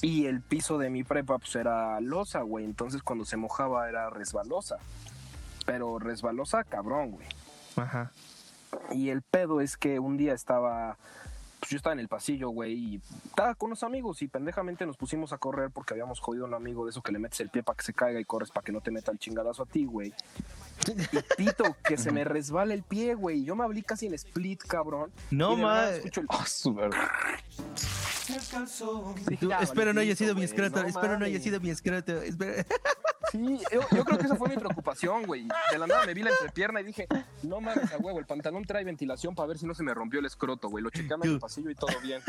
Y el piso de mi prepa pues era losa, güey. Entonces cuando se mojaba era resbalosa. Pero resbalosa, cabrón, güey. Ajá. Y el pedo es que un día estaba. Pues yo estaba en el pasillo, güey, y estaba con unos amigos y pendejamente nos pusimos a correr porque habíamos jodido a un amigo de eso que le metes el pie para que se caiga y corres para que no te meta el chingadazo a ti, güey. Y pito, que se me resbala el pie, güey. Yo me abrí casi en split, cabrón. No, Y de nada ma. escucho el- Ah. Tú, espero no haya sido mi escroto, no espero no haya mames. sido mi escroto. espera- Sí, yo, yo creo que esa fue mi preocupación, güey. De la nada me vi la entrepierna y dije, no mames, a huevo, el pantalón trae ventilación para ver si no se me rompió el escroto, güey. Lo chequé en el pasillo y todo bien.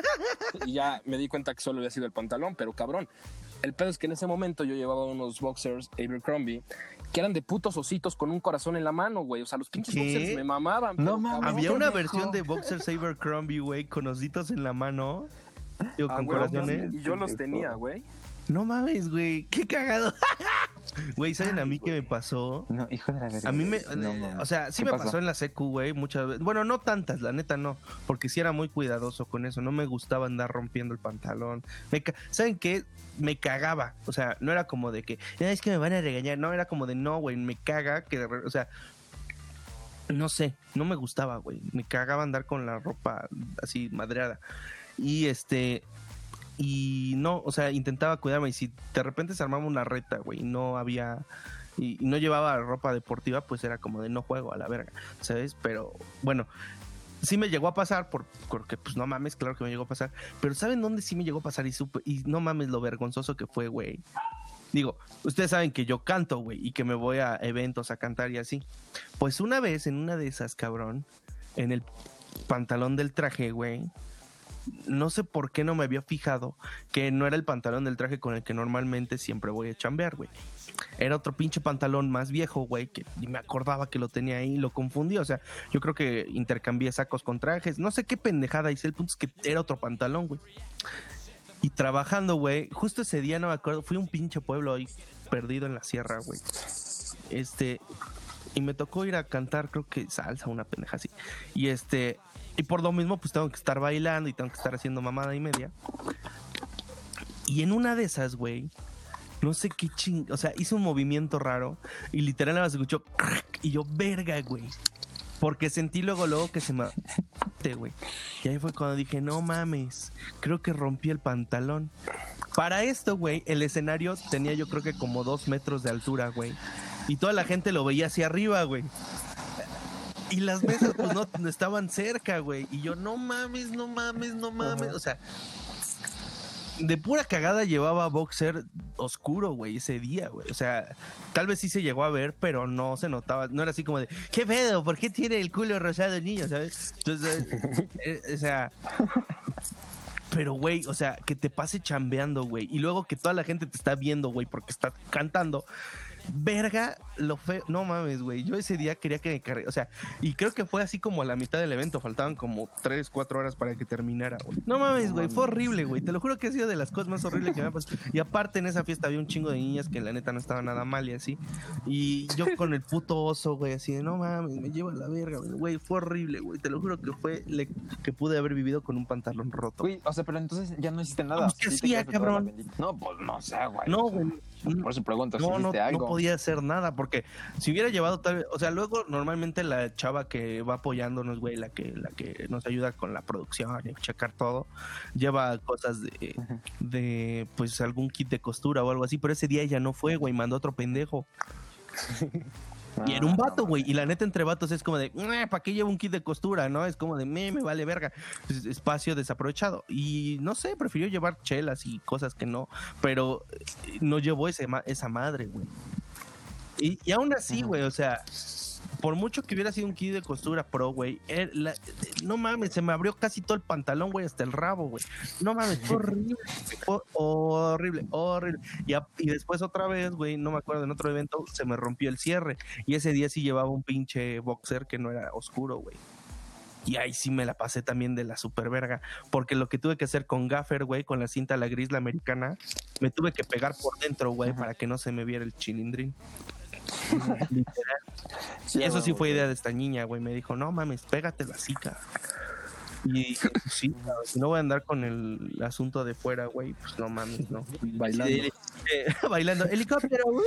Y ya me di cuenta que solo había sido el pantalón, pero cabrón. El pedo es que en ese momento yo llevaba unos boxers Abercrombie que eran de putos ositos con un corazón en la mano, güey. O sea, los pinches ¿Qué? boxers me mamaban. No mames. Había una versión de Boxer Saber Crombie, güey, con ositos en la mano. Digo, a con corazones. Y yo los tenía, güey. No mames, güey, qué cagado. Güey, ¿saben a mí qué me pasó? No, hijo de la verga. A mí me, No, eh, o sea, sí ¿Qué me pasó? pasó en la secu, güey, muchas veces. Bueno, no tantas, la neta no, porque sí era muy cuidadoso con eso, no me gustaba andar rompiendo el pantalón. Me ca- ¿Saben qué? Me cagaba, o sea, no era como de que, "Ah, es que me van a regañar, no, era como de, no, güey, me caga, que, o sea, no sé, no me gustaba, güey, me cagaba andar con la ropa así madreada. Y este, y no, o sea, intentaba cuidarme y si de repente se armaba una reta, güey, y no había y, no llevaba ropa deportiva, pues era como de no juego a la verga, ¿sabes? Pero bueno, sí me llegó a pasar, por, porque pues no mames, claro que me llegó a pasar, pero ¿saben dónde sí me llegó a pasar y supe, y no mames lo vergonzoso que fue, güey? Digo, ustedes saben que yo canto, güey, y que me voy a eventos a cantar y así. Pues una vez en una de esas, cabrón, en el pantalón del traje, güey, no sé por qué no me había fijado que no era el pantalón del traje con el que normalmente siempre voy a chambear, güey. Era otro pinche pantalón más viejo, güey, que me acordaba que lo tenía ahí, lo confundí. O sea, yo creo que intercambié sacos con trajes. No sé qué pendejada hice. El punto es que era otro pantalón, güey. Y trabajando, güey, justo ese día no me acuerdo, fui a un pinche pueblo ahí perdido en la sierra, güey. Este, y me tocó ir a cantar, creo que salsa, una pendeja así. Y este, y por lo mismo, pues tengo que estar bailando y tengo que estar haciendo mamada y media. Y en una de esas, güey, no sé qué ching, o sea, hice un movimiento raro y literal nada escuchó crack, y yo, verga, güey. Porque sentí luego, luego que se me... güey. Y ahí fue cuando dije, no mames, creo que rompí el pantalón. Para esto, güey, el escenario tenía yo creo que como dos metros de altura, güey. Y toda la gente lo veía hacia arriba, güey. Y las mesas, pues no, no estaban cerca, güey. Y yo, no mames, no mames, no mames. O sea, de pura cagada llevaba boxer oscuro, güey, ese día, güey. O sea, tal vez sí se llegó a ver, pero no se notaba. No era así como de, ¿qué pedo? ¿Por qué tiene el culo rosado el niño? ¿Sabes? Entonces, eh, o sea. Pero, güey, o sea, que te pase chambeando, güey. Y luego que toda la gente te está viendo, güey, porque estás cantando. Verga, lo feo. No mames, güey. Yo ese día quería que me cargue. O sea, y creo que fue así como a la mitad del evento. Faltaban como 3, 4 horas para que terminara, güey. No mames, güey. Fue horrible, güey. Te lo juro que ha sido de las cosas más horribles que me ha pasado. Y aparte en esa fiesta había un chingo de niñas que la neta no estaba nada mal y así. Y yo con el puto oso, güey, así de no mames, me lleva a la verga, güey. Fue horrible, güey. Te lo juro que fue le- que pude haber vivido con un pantalón roto. Güey, o sea, pero entonces ya no hiciste nada. Pues, ¿qué hacía, cabrón? No, pues no sé, güey. No, güey. Por eso pregunto si No, no, hiciste no algo. podía hacer nada porque si hubiera llevado tal vez, o sea, luego normalmente la chava que va apoyándonos, güey, la que la que nos ayuda con la producción y checar todo, lleva cosas de, de pues algún kit de costura o algo así, pero ese día ella no fue, güey, mandó otro pendejo. Y era un vato, güey. Y la neta entre vatos es como de, ¿para qué llevo un kit de costura? ¿No? Es como de, me, me vale verga. Es- espacio desaprovechado. Y no sé, prefirió llevar chelas y cosas que no. Pero eh, no llevó ese, esa madre, güey. Y, y aún así, güey, o sea, por mucho que hubiera sido un kit de costura pro, güey, eh, eh, no mames, se me abrió casi todo el pantalón, güey, hasta el rabo, güey. No mames, fue horrible, fue horrible, horrible. Y, a- y después otra vez, güey, no me acuerdo, en otro evento se me rompió el cierre. Y ese día sí llevaba un pinche boxer que no era oscuro, güey. Y ahí sí me la pasé también de la super verga. Porque lo que tuve que hacer con gaffer, güey, con la cinta la gris, la americana, me tuve que pegar por dentro, güey, para que no se me viera el chilindrín. Sí, Eso sí fue idea de esta niña, güey. Me dijo, no mames, pégatelo así, cabrón. Y sí, cabrón, si no voy a andar con el asunto de fuera, güey, pues no mames, no. Bailando. Sí, eh, bailando, helicóptero. ¡uh!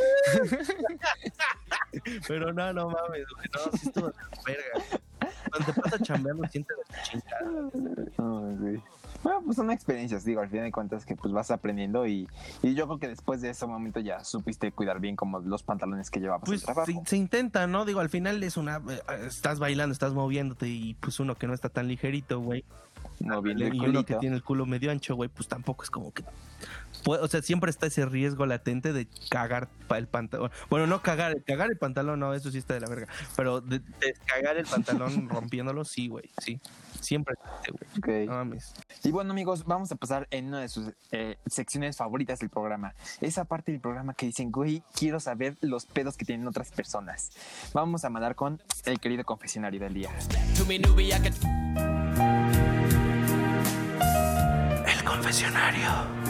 Pero no, no mames, güey, no, sí estuvo de la verga. Cuando te pasa chambeando, sientes la chingada. Ay, güey. Bueno, pues son experiencias, digo, al final de cuentas que pues vas aprendiendo y, y yo creo que después de ese momento ya supiste cuidar bien como los pantalones que llevabas Pues trabajo. se, se intenta, ¿no? Digo, al final es una. eh, Estás bailando, estás moviéndote y pues uno que no está tan ligerito, güey. Moviendo el Y uno que tiene el culo medio ancho, güey, pues tampoco es como que o sea, siempre está ese riesgo latente de cagar el pantalón. Bueno, no cagar, cagar el pantalón, no, eso sí está de la verga. Pero de, de cagar el pantalón rompiéndolo, sí, güey, sí. Siempre güey. No mames. Y bueno, amigos, vamos a pasar en una de sus eh, secciones favoritas del programa. Esa parte del programa que dicen, güey, quiero saber los pedos que tienen otras personas. Vamos a mandar con el querido confesionario del día. El confesionario.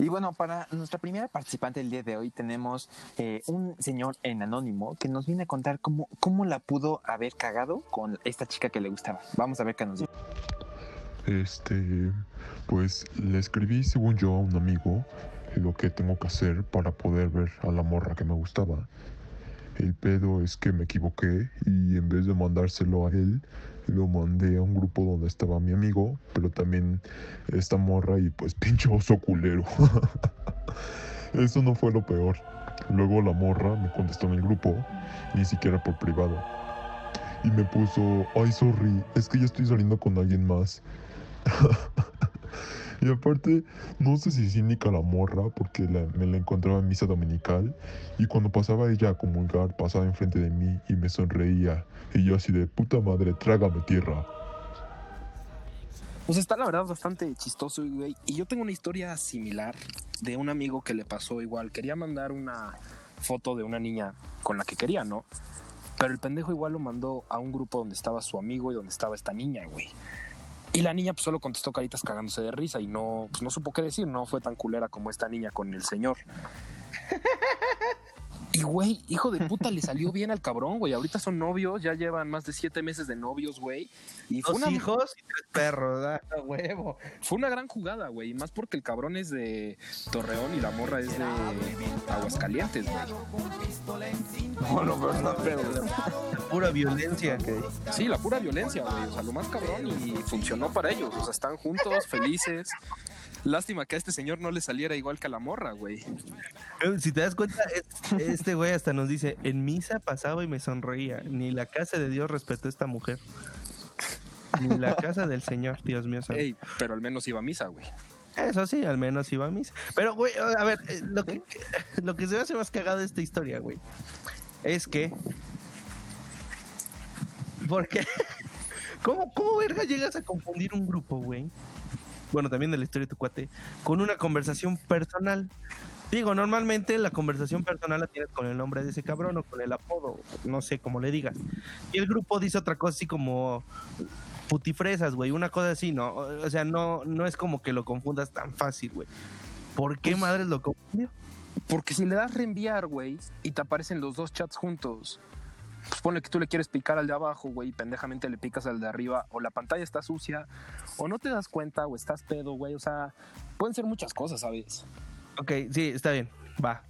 Y bueno, para nuestra primera participante del día de hoy tenemos eh, un señor en anónimo que nos viene a contar cómo, cómo la pudo haber cagado con esta chica que le gustaba. Vamos a ver qué nos dice. Este, pues le escribí, según yo, a un amigo lo que tengo que hacer para poder ver a la morra que me gustaba. El pedo es que me equivoqué y en vez de mandárselo a él, lo mandé a un grupo donde estaba mi amigo, pero también esta morra y pues pinche oso culero. Eso no fue lo peor. Luego la morra me contestó en el grupo, ni siquiera por privado. Y me puso, ay, sorry, es que ya estoy saliendo con alguien más. y aparte, no sé si cínica la morra, porque la- me la encontraba en misa dominical. Y cuando pasaba ella a comulgar, pasaba enfrente de mí y me sonreía. Y yo así de puta madre, trágame tierra. Pues está la verdad bastante chistoso, güey. Y yo tengo una historia similar de un amigo que le pasó igual. Quería mandar una foto de una niña con la que quería, ¿no? Pero el pendejo igual lo mandó a un grupo donde estaba su amigo y donde estaba esta niña, güey. Y la niña pues solo contestó caritas cagándose de risa y no, pues, no supo qué decir, no fue tan culera como esta niña con el señor. Y güey, hijo de puta, le salió bien al cabrón, güey. Ahorita son novios, ya llevan más de siete meses de novios, güey. Y fue Dos una, hijos y tres perros, ¿verdad? A huevo. fue una gran jugada, güey. Más porque el cabrón es de Torreón y la morra es de Aguascalientes, güey. Pura violencia. Sí, la pura violencia, güey. O sea, lo más cabrón y funcionó para ellos. O sea, están juntos, felices. Lástima que a este señor no le saliera igual que a la morra, güey. Si te das cuenta, es- este güey hasta nos dice, en misa pasaba y me sonreía. Ni la casa de Dios respetó a esta mujer. Ni la casa del Señor, Dios mío. Ey, pero al menos iba a misa, güey. Eso sí, al menos iba a misa. Pero, güey, a ver, eh, lo que, lo que se me hace más cagado de esta historia, güey, es que... Porque... ¿Cómo, ¿Cómo verga llegas a confundir un grupo, güey? Bueno, también de la historia de tu cuate, con una conversación personal. Digo, normalmente la conversación personal la tienes con el nombre de ese cabrón o con el apodo, no sé cómo le digas. Y el grupo dice otra cosa así como putifresas, güey, una cosa así, ¿no? O sea, no, no es como que lo confundas tan fácil, güey. ¿Por qué madres lo confundió? Porque si le das reenviar, güey, y te aparecen los dos chats juntos, pues ponle que tú le quieres picar al de abajo, güey, y pendejamente le picas al de arriba, o la pantalla está sucia, o no te das cuenta, o estás pedo, güey, o sea, pueden ser muchas cosas, ¿sabes? Ok, sí, está bien, va.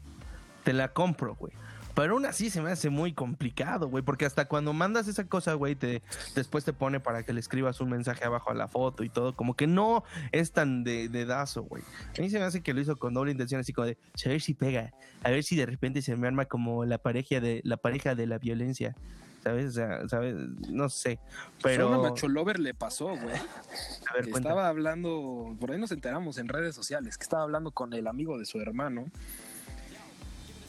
Te la compro, güey. Pero aún así se me hace muy complicado, güey, porque hasta cuando mandas esa cosa, güey, te, después te pone para que le escribas un mensaje abajo a la foto y todo, como que no es tan de, de dazo, güey. A mí se me hace que lo hizo con doble intención, así como de, a ver si pega, a ver si de repente se me arma como la pareja de la pareja de la violencia, ¿sabes? O sea, ¿sabes? No sé, pero... Una macho lover le pasó, güey. a ver, estaba hablando, por ahí nos enteramos en redes sociales, que estaba hablando con el amigo de su hermano.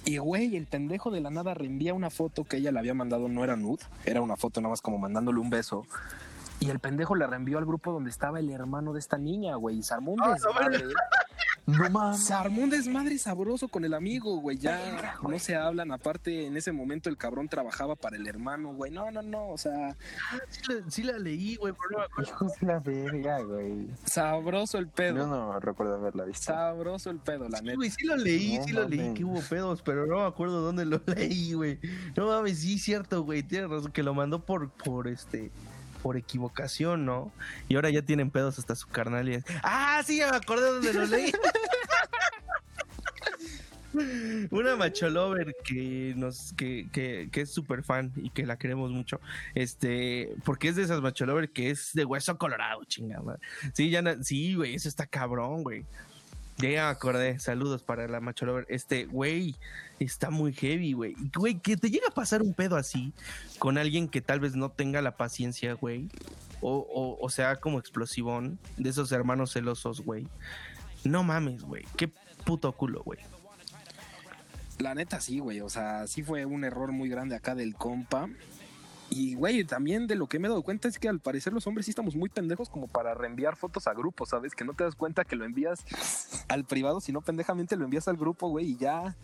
Y güey, el pendejo de la nada reenvía una foto que ella le había mandado, no era nude, era una foto nada más como mandándole un beso. Y el pendejo le reenvió al grupo donde estaba el hermano de esta niña, güey. Y se armó un desmadre. No mames. Se armó un desmadre sabroso con el amigo, güey. Ya no se hablan. Aparte, en ese momento el cabrón trabajaba para el hermano, güey. No, no, no. O sea, Sí la, sí la leí, güey, no. Hijos de la verga, güey. sabroso el Yo pedo. no recuerdo haberla visto. Sabroso el pedo, la Sí, neta. güey, sí lo leí, No sí lo leí, mames. que hubo pedos, pero no me acuerdo dónde lo leí, güey. No mames, sí, cierto, güey, tienes razón, que lo mandó por, por este, por equivocación, ¿no? Y ahora ya tienen pedos hasta su carnal y es, ah, sí, ya me acordé dónde lo leí. Una macholover que nos, que, que, que es súper fan y que la queremos mucho. Este, porque es de esas macholover que es de hueso colorado, chingada. Sí, ya, sí, güey, eso está cabrón, güey. Ya, ya me acordé. Saludos para la macho lover. Este, güey, está muy heavy, güey. Güey, que te llega a pasar un pedo así con alguien que tal vez no tenga la paciencia, güey. O, o, o sea, como explosivón de esos hermanos celosos, güey. No mames, güey. Qué puto culo, güey. La neta sí, güey. O sea, sí fue un error muy grande acá del compa. Y, güey, también de lo que me he dado cuenta es que al parecer los hombres sí estamos muy pendejos como para reenviar fotos a grupos, ¿sabes? Que no te das cuenta que lo envías al privado, sino pendejamente lo envías al grupo, güey, y ya,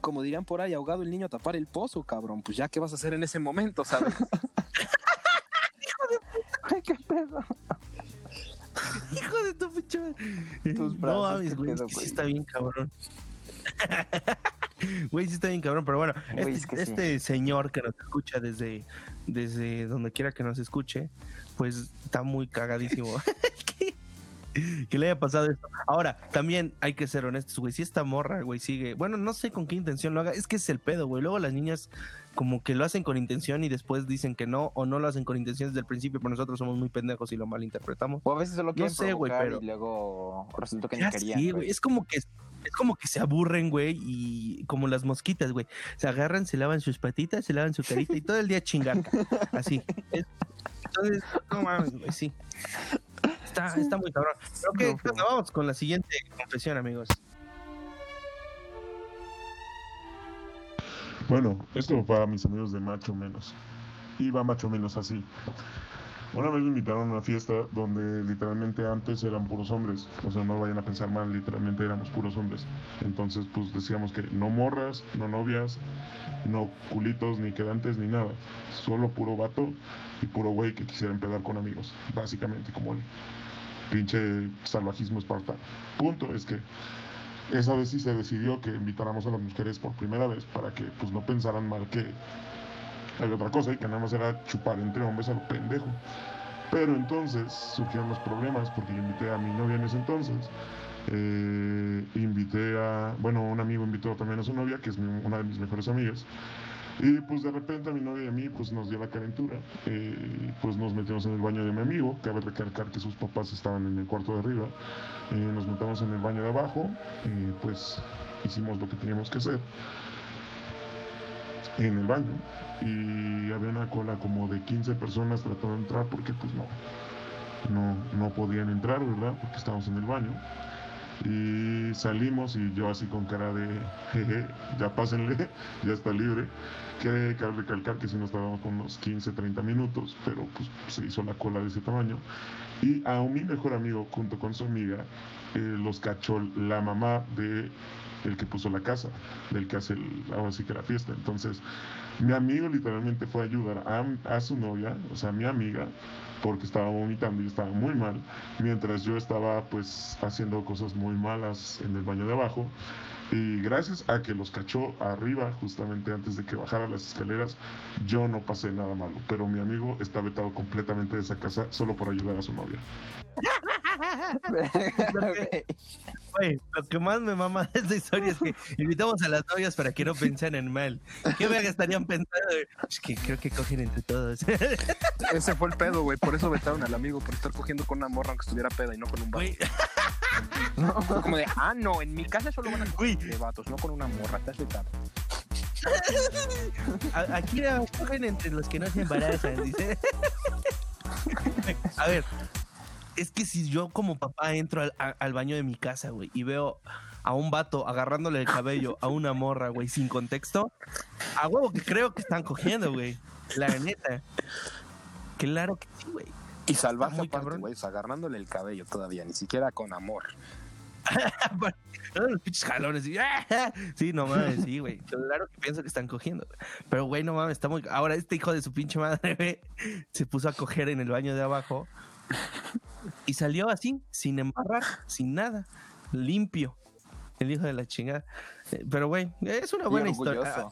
como dirían por ahí, ahogado el niño a tapar el pozo, cabrón. Pues ya, ¿qué vas a hacer en ese momento, sabes? Ay, qué pedo. Hijo de tu pinche. Tus No brazos, mames, qué güey. es pedo, que sí está bien cabrón. Güey, sí está bien cabrón, pero bueno, este, es que sí. este señor que nos escucha desde, desde donde quiera que nos escuche, pues está muy cagadísimo. que, le haya pasado esto. Ahora, también hay que ser honestos, güey. Si esta morra, güey, sigue. Bueno, no sé con qué intención lo haga. Es que es el pedo, güey. Luego las niñas como que lo hacen con intención y después dicen que no, o no lo hacen con intención desde el principio, pero nosotros somos muy pendejos y lo malinterpretamos. O a veces solo quieren sé, güey, pero- y luego resultó que ni Ya querían. sé, güey. güey. Es como que es como que se aburren, güey, y como las mosquitas, güey. Se agarran, se lavan sus patitas, se lavan su carita y todo el día chingar. Así. Es- entonces, no mames, güey, sí. Está, está muy cabrón. Pero que No, pero- vamos con la siguiente confesión, amigos. Bueno, esto va para mis amigos de Macho Menos. Y va Macho Menos así. Una vez me invitaron a una fiesta donde literalmente antes eran puros hombres. O sea, no vayan a pensar mal, literalmente éramos puros hombres. Entonces, pues decíamos que no morras, no novias, no culitos, ni quedantes, ni nada. Solo puro vato y puro güey que quisiera empedar con amigos. Básicamente, como el pinche salvajismo espartano. Punto es que esa vez sí se decidió que invitáramos a las mujeres por primera vez para que pues no pensaran mal que había otra cosa y que nada más era chupar entre hombres a lo pendejo. Pero entonces surgieron los problemas porque yo invité a mi novia en ese entonces. eh, invité a, bueno, un amigo invitó también a su novia, que es mi- una de mis mejores amigas. Y pues de repente a mi novia y a mí pues nos dio la calentura. Eh, pues nos metimos en el baño de mi amigo. Cabe recalcar que sus papás estaban en el cuarto de arriba. Eh, nos metamos en el baño de abajo. Y pues hicimos lo que teníamos que hacer en el baño. Y había una cola como de 15 personas tratando de entrar porque pues no, no, no podían entrar, ¿verdad? Porque estábamos en el baño. Y salimos y yo así con cara de, jeje, ya pásenle, ya está libre. Que recalcar que si nos tardamos con unos 15, 30 minutos, pero pues se hizo la cola de ese tamaño. Y a mi mejor amigo, junto con su amiga, eh, los cachó la mamá de el que puso la casa, del que hace el, ahora sí que la fiesta. Entonces, mi amigo literalmente fue a ayudar a, a su novia, o sea, a mi amiga, porque estaba vomitando y estaba muy mal, mientras yo estaba pues haciendo cosas muy malas en el baño de abajo. Y gracias a que los cachó arriba, justamente antes de que bajara las escaleras, yo no pasé nada malo. Pero mi amigo está vetado completamente de esa casa solo por ayudar a su novia. Güey, lo que más me mama de esta historia es que invitamos a las novias para que no pensaran mal. ¿Qué verga estarían pensando? Es que creo que cogen entre todos. Ese fue el pedo, güey. Por eso vetaron al amigo, por estar cogiendo con una morra aunque estuviera peda y no con un vato. Fue como de, ah, no, en mi casa solo van a coger de vatos, no con una morra. Te has vetado. aquí no, cogen entre los que no se embarazan, dice. A ver, es que si yo como papá entro al, a- al baño de mi casa, güey, y veo a un vato agarrándole el cabello a una morra, güey, sin contexto, a huevo que creo que están cogiendo, güey. La neta. Claro que sí, güey. Y salvaje muy aparte, güey, agarrándole el cabello todavía, ni siquiera con amor. Los pinches jalones. y, ¡ah! Sí, no mames, sí, güey. Claro que pienso que están cogiendo. Pero, güey, no mames, está muy. Ahora, este hijo de su pinche madre, güey, se puso a coger en el baño de abajo y salió así, sin embarrar, sin nada, limpio. El hijo de la chingada. Eh, Pero, güey, es una buena historia.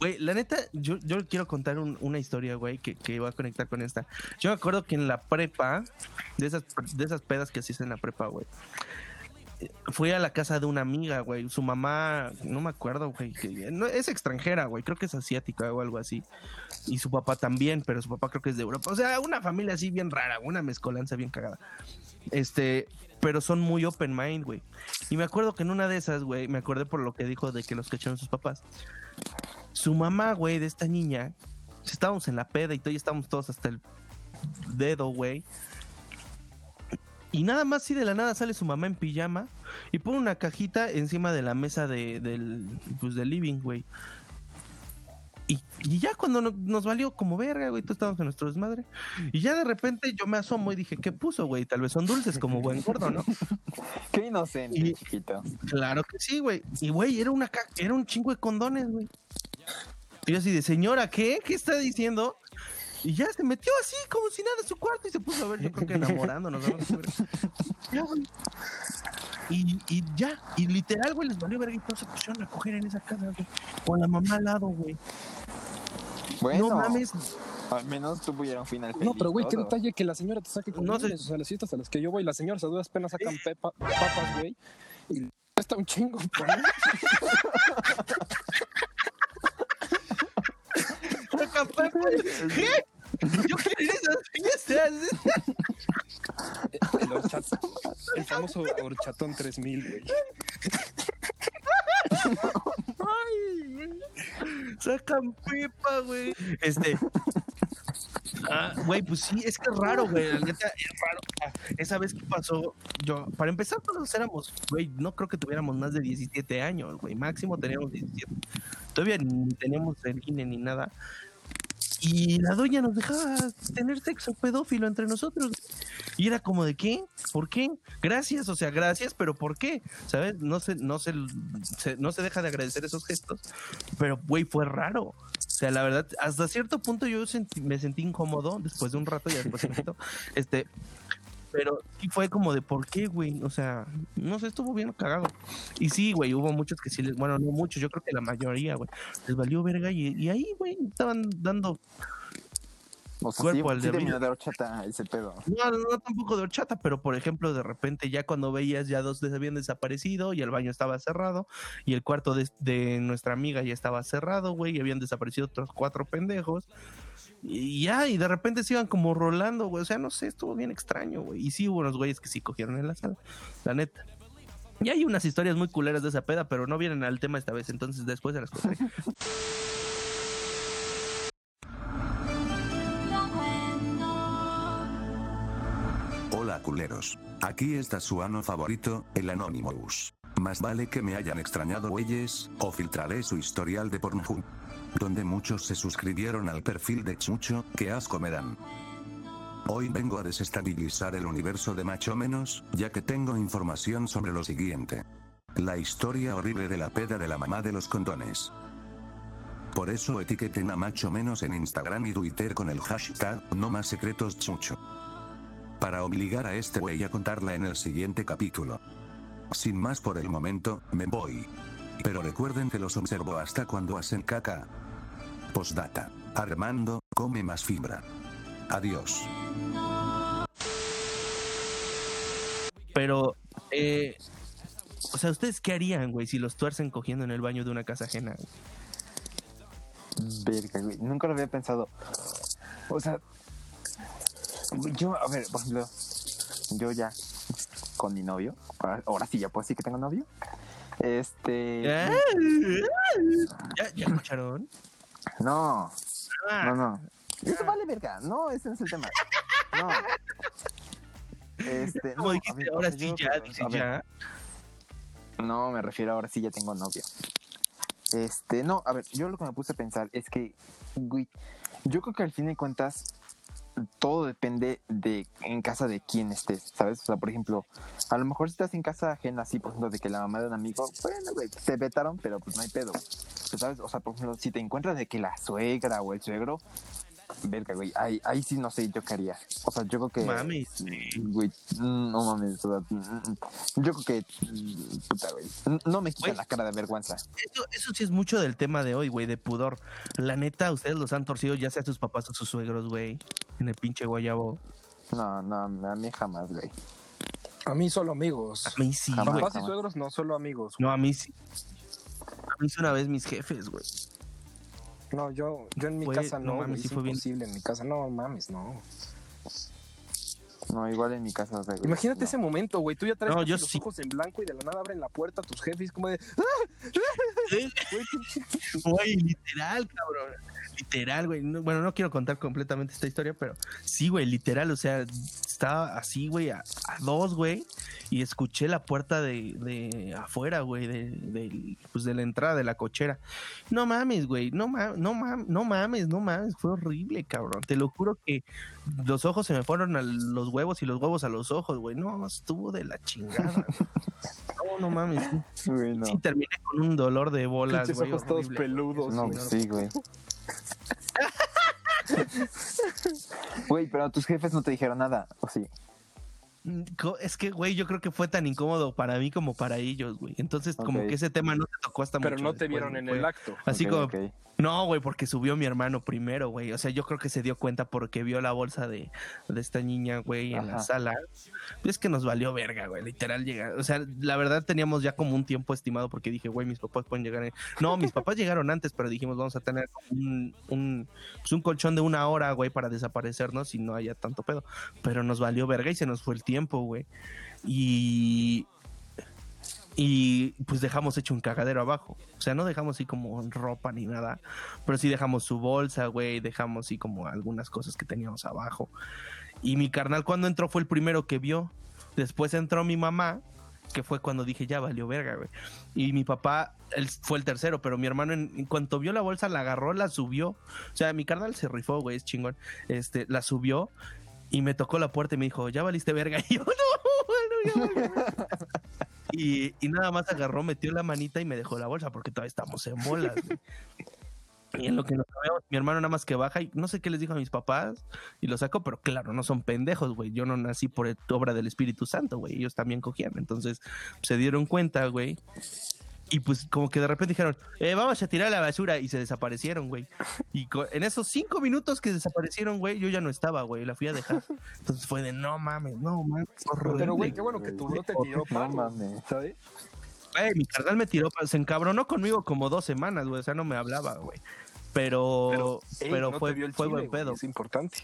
Güey, la neta, yo, yo quiero contar un- una historia, güey, que, que va a conectar con esta. Yo me acuerdo que en la prepa, de esas, de esas pedas que hacías en la prepa, güey, fui a la casa de una amiga, güey. Su mamá, no me acuerdo, güey. no, es extranjera, güey. Creo que es asiática o algo así. Y su papá también, pero su papá creo que es de Europa. O sea, una familia así bien rara, una mezcolanza bien cagada. Este, pero son muy open mind, güey. Y me acuerdo que en una de esas, güey, me acordé por lo que dijo de que los cacharon sus papás. Su mamá, güey, de esta niña, estábamos en la peda y todo, y estábamos todos hasta el dedo, güey. Y nada más si de la nada sale su mamá en pijama y pone una cajita encima de la mesa de, del, pues, del living, güey. Y, y ya cuando no- nos valió como verga, güey, todos estábamos en nuestro desmadre. Y ya de repente yo me asomo y dije, ¿qué puso, güey? Tal vez son dulces como buen gordo, ¿no? Qué inocente, Y- chiquito. Claro que sí, güey. Y, güey, era, una era un chingo de condones, güey. Y yo así de, señora, ¿qué? ¿Qué está diciendo? Y ya se metió así, como si nada, en su cuarto y se puso a ver, yo creo que enamorándonos. ¿no? Ya, güey. Y, y ya, y literal, güey, les valió verga y todos se pusieron a coger en esa casa, güey. Con la mamá al lado, güey. Bueno, No mames. al menos tuvieron final feliz. No, pero güey, qué detalle que la señora te saque con No sé. O sea, las fiestas a las que yo voy, las señoras a duras penas sacan pepa- papas, güey. Y está un chingo, güey. ¿Qué? Yo. El, el famoso horchatón 3000, güey. Ay. Sacan pipa, güey. Este. Ah, güey, pues sí, es que es raro, güey. La neta, es raro. Ah, esa vez que pasó, yo, para empezar, todos éramos, güey, no creo que tuviéramos más de 17 años, güey. Máximo teníamos 17. Todavía ni teníamos el INE ni nada. Y la doña nos dejaba tener sexo pedófilo entre nosotros. Y era como de qué, ¿por qué? Gracias, o sea, gracias, pero ¿por qué? ¿Sabes? No se, no se, se- no se deja de agradecer esos gestos. Pero, güey, fue raro. O sea, la verdad, hasta cierto punto yo sentí- me sentí incómodo después de un rato y después se me quitó. Este, pero sí fue como de por qué, güey. O sea, no sé, estuvo bien cagado. Y sí, güey, hubo muchos que sí les, bueno, no muchos, yo creo que la mayoría, güey, les valió verga y, y ahí, güey, estaban dando O sea, cuerpo sí, al sí de horchata ese pedo. No, no, no tampoco de horchata, pero por ejemplo, de repente ya cuando veías ya dos habían desaparecido y el baño estaba cerrado y el cuarto de, de nuestra amiga ya estaba cerrado, güey, y habían desaparecido otros cuatro pendejos. Y ya, y de repente se iban como rolando, güey. O sea, no sé, estuvo bien extraño, güey. Y sí hubo unos güeyes que sí cogieron en la sala, la neta. Y hay unas historias muy culeras de esa peda, pero no vienen al tema esta vez, entonces después se las contaré. Hola culeros. Aquí está su ano favorito, el Anonymous. Más vale que me hayan extrañado güeyes, o filtraré su historial de Pornhub. Donde muchos se suscribieron al perfil de Chucho, que asco me. Hoy vengo a desestabilizar el universo de Macho Menos, ya que tengo información sobre lo siguiente. La historia horrible de la peda de la mamá de los condones. Por eso etiqueten a Macho Menos en Instagram y Twitter con el hashtag No Más Secretos Chucho para obligar a este güey a contarla en el siguiente capítulo. Sin más por el momento, me voy. Pero recuerden que los observo hasta cuando hacen caca. Postdata. Armando, come más fibra. Adiós. Pero, eh, o sea, ¿ustedes qué harían, güey, si los tuercen cogiendo en el baño de una casa ajena? güey? Verga, güey. Nunca lo había pensado. O sea, yo, a ver, por ejemplo, yo ya con mi novio, ahora, ahora sí ya puedo decir que tengo novio. Este. ¿Ya, ¿Ya escucharon? No, Ah, no, no. Eso vale verga. No, ese no es el tema. No. Este, no, dijiste, ver, ahora sí, dice ya. No, me refiero ahora sí ya tengo novio. Este, no, a ver, yo lo que me puse a pensar es que, güey, yo creo que al fin de cuentas todo depende de en casa de quién estés, ¿sabes? O sea, por ejemplo, a lo mejor si estás en casa ajena, así, por ejemplo, de que la mamá de un amigo, bueno, güey, te vetaron, pero pues no hay pedo. Pero, ¿Sabes? O sea, por ejemplo, si te encuentras de que la suegra o el suegro, verga, güey, ahí, ahí sí no sé yo qué haría. O sea, yo creo que... Mames. Güey, no mames, o sea, yo creo que, puta, güey, no me quita Güey. la cara de vergüenza. Eso, eso sí es mucho del tema de hoy, güey, de pudor. La neta, ustedes los han torcido ya sea a sus papás o sus suegros, güey. En el pinche guayabo. No, no, a mí jamás, güey. A mí solo amigos. A mí sí, Jamás. güey. Papás y suegros no, solo amigos. No, a mí sí. A mí sí una vez mis jefes, güey. No, yo, yo en mi Fue- casa no no, mames, sí bien. imposible en mi casa. No mames, no. No, igual en mi casa. o sea, güey, Imagínate no. ese momento, güey. Tú ya traes No, yo los sí. ojos en blanco y de la nada abren la puerta a tus jefes como de... Güey, literal, cabrón. Literal, güey. No- bueno, no quiero contar completamente esta historia, pero sí, güey, literal. O sea, estaba así, güey, a, a dos, güey. Y escuché la puerta de, de afuera, güey, de, del- pues de la entrada de la cochera. No mames, güey. No, ma- no, mam- no mames, no mames. Fue horrible, cabrón. Te lo juro que los ojos se me fueron a los huevos y los huevos a los ojos, güey. No, estuvo de la chingada. güey. No, no mames. sí. Güey, no. Sí, terminé con un dolor de bolas, güey. ojos todos peludos. No, güey. sí, güey. Güey, pero tus jefes no te dijeron nada, ¿o sí? Mm, Es que, güey, yo creo que fue tan incómodo para mí como para ellos, güey. Entonces, como que ese tema no te tocó hasta Pero mucho no te después, vieron en el acto. Así Ok, como. No, güey, porque subió mi hermano primero, güey. O sea, yo creo que se dio cuenta porque vio la bolsa de, de esta niña, güey, en la sala. Es que nos valió verga, güey, literal llega. O sea, la verdad teníamos ya como un tiempo estimado porque dije, güey, mis papás pueden llegar. en- No, mis papás llegaron antes, pero dijimos, vamos a tener un, un, pues, un colchón de una hora, güey, para desaparecernos y no haya tanto pedo. Pero nos valió verga y se nos fue el tiempo, güey. Y y pues dejamos hecho un cagadero abajo. O sea, no dejamos así como ropa ni nada, pero sí dejamos su bolsa, güey, dejamos así como algunas cosas que teníamos abajo. Y mi carnal cuando entró fue el primero que vio. Después entró mi mamá, que fue cuando dije, ya valió verga, güey. Y mi papá él fue el tercero, pero mi hermano en, cuanto vio la bolsa la agarró, la subió. O sea, mi carnal se rifó, güey, es chingón. Este, la subió y me tocó la puerta y me dijo, ya valiste verga. Y yo, no, bueno, ya valí verga". Y, y nada más agarró, metió la manita y me dejó la bolsa porque todavía estamos en bolas. Y en lo que nos vemos, mi hermano nada más que baja y no sé qué les dijo a mis papás y lo sacó, pero claro, no son pendejos, güey. Yo no nací por obra del Espíritu Santo, güey. Ellos también cogían. Entonces se dieron cuenta, güey. Y pues como que de repente dijeron, eh, vamos a tirar la basura y se desaparecieron, güey. Y en esos cinco minutos que desaparecieron, güey, yo ya no estaba, güey. La fui a dejar. Entonces fue de, no mames, no mames. horrible, Pero, güey, qué bueno que tu bro te tiró No mames. ¿sabes? Güey, mi carnal me tiró, se encabronó conmigo como dos semanas, güey. O sea, no me hablaba, güey. Pero, pero, ey, no fue, chile, buen pedo. Es importante.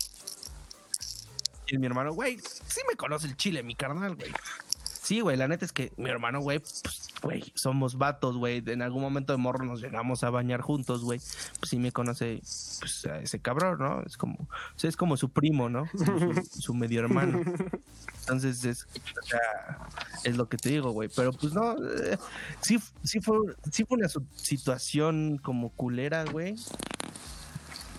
Y mi hermano, güey, sí me conoce el chile, mi carnal, güey. Sí, güey, la neta es que mi hermano, güey, pues, güey, somos vatos, güey. En algún momento de morro nos llegamos a bañar juntos, güey. Pues sí me conoce, pues, a ese cabrón, ¿no? Es como, es como su primo, ¿no? Su, medio hermano. Entonces, es, es lo que te digo, güey. Pero pues no, eh, sí, sí, fue, sí fue una situación como culera, güey.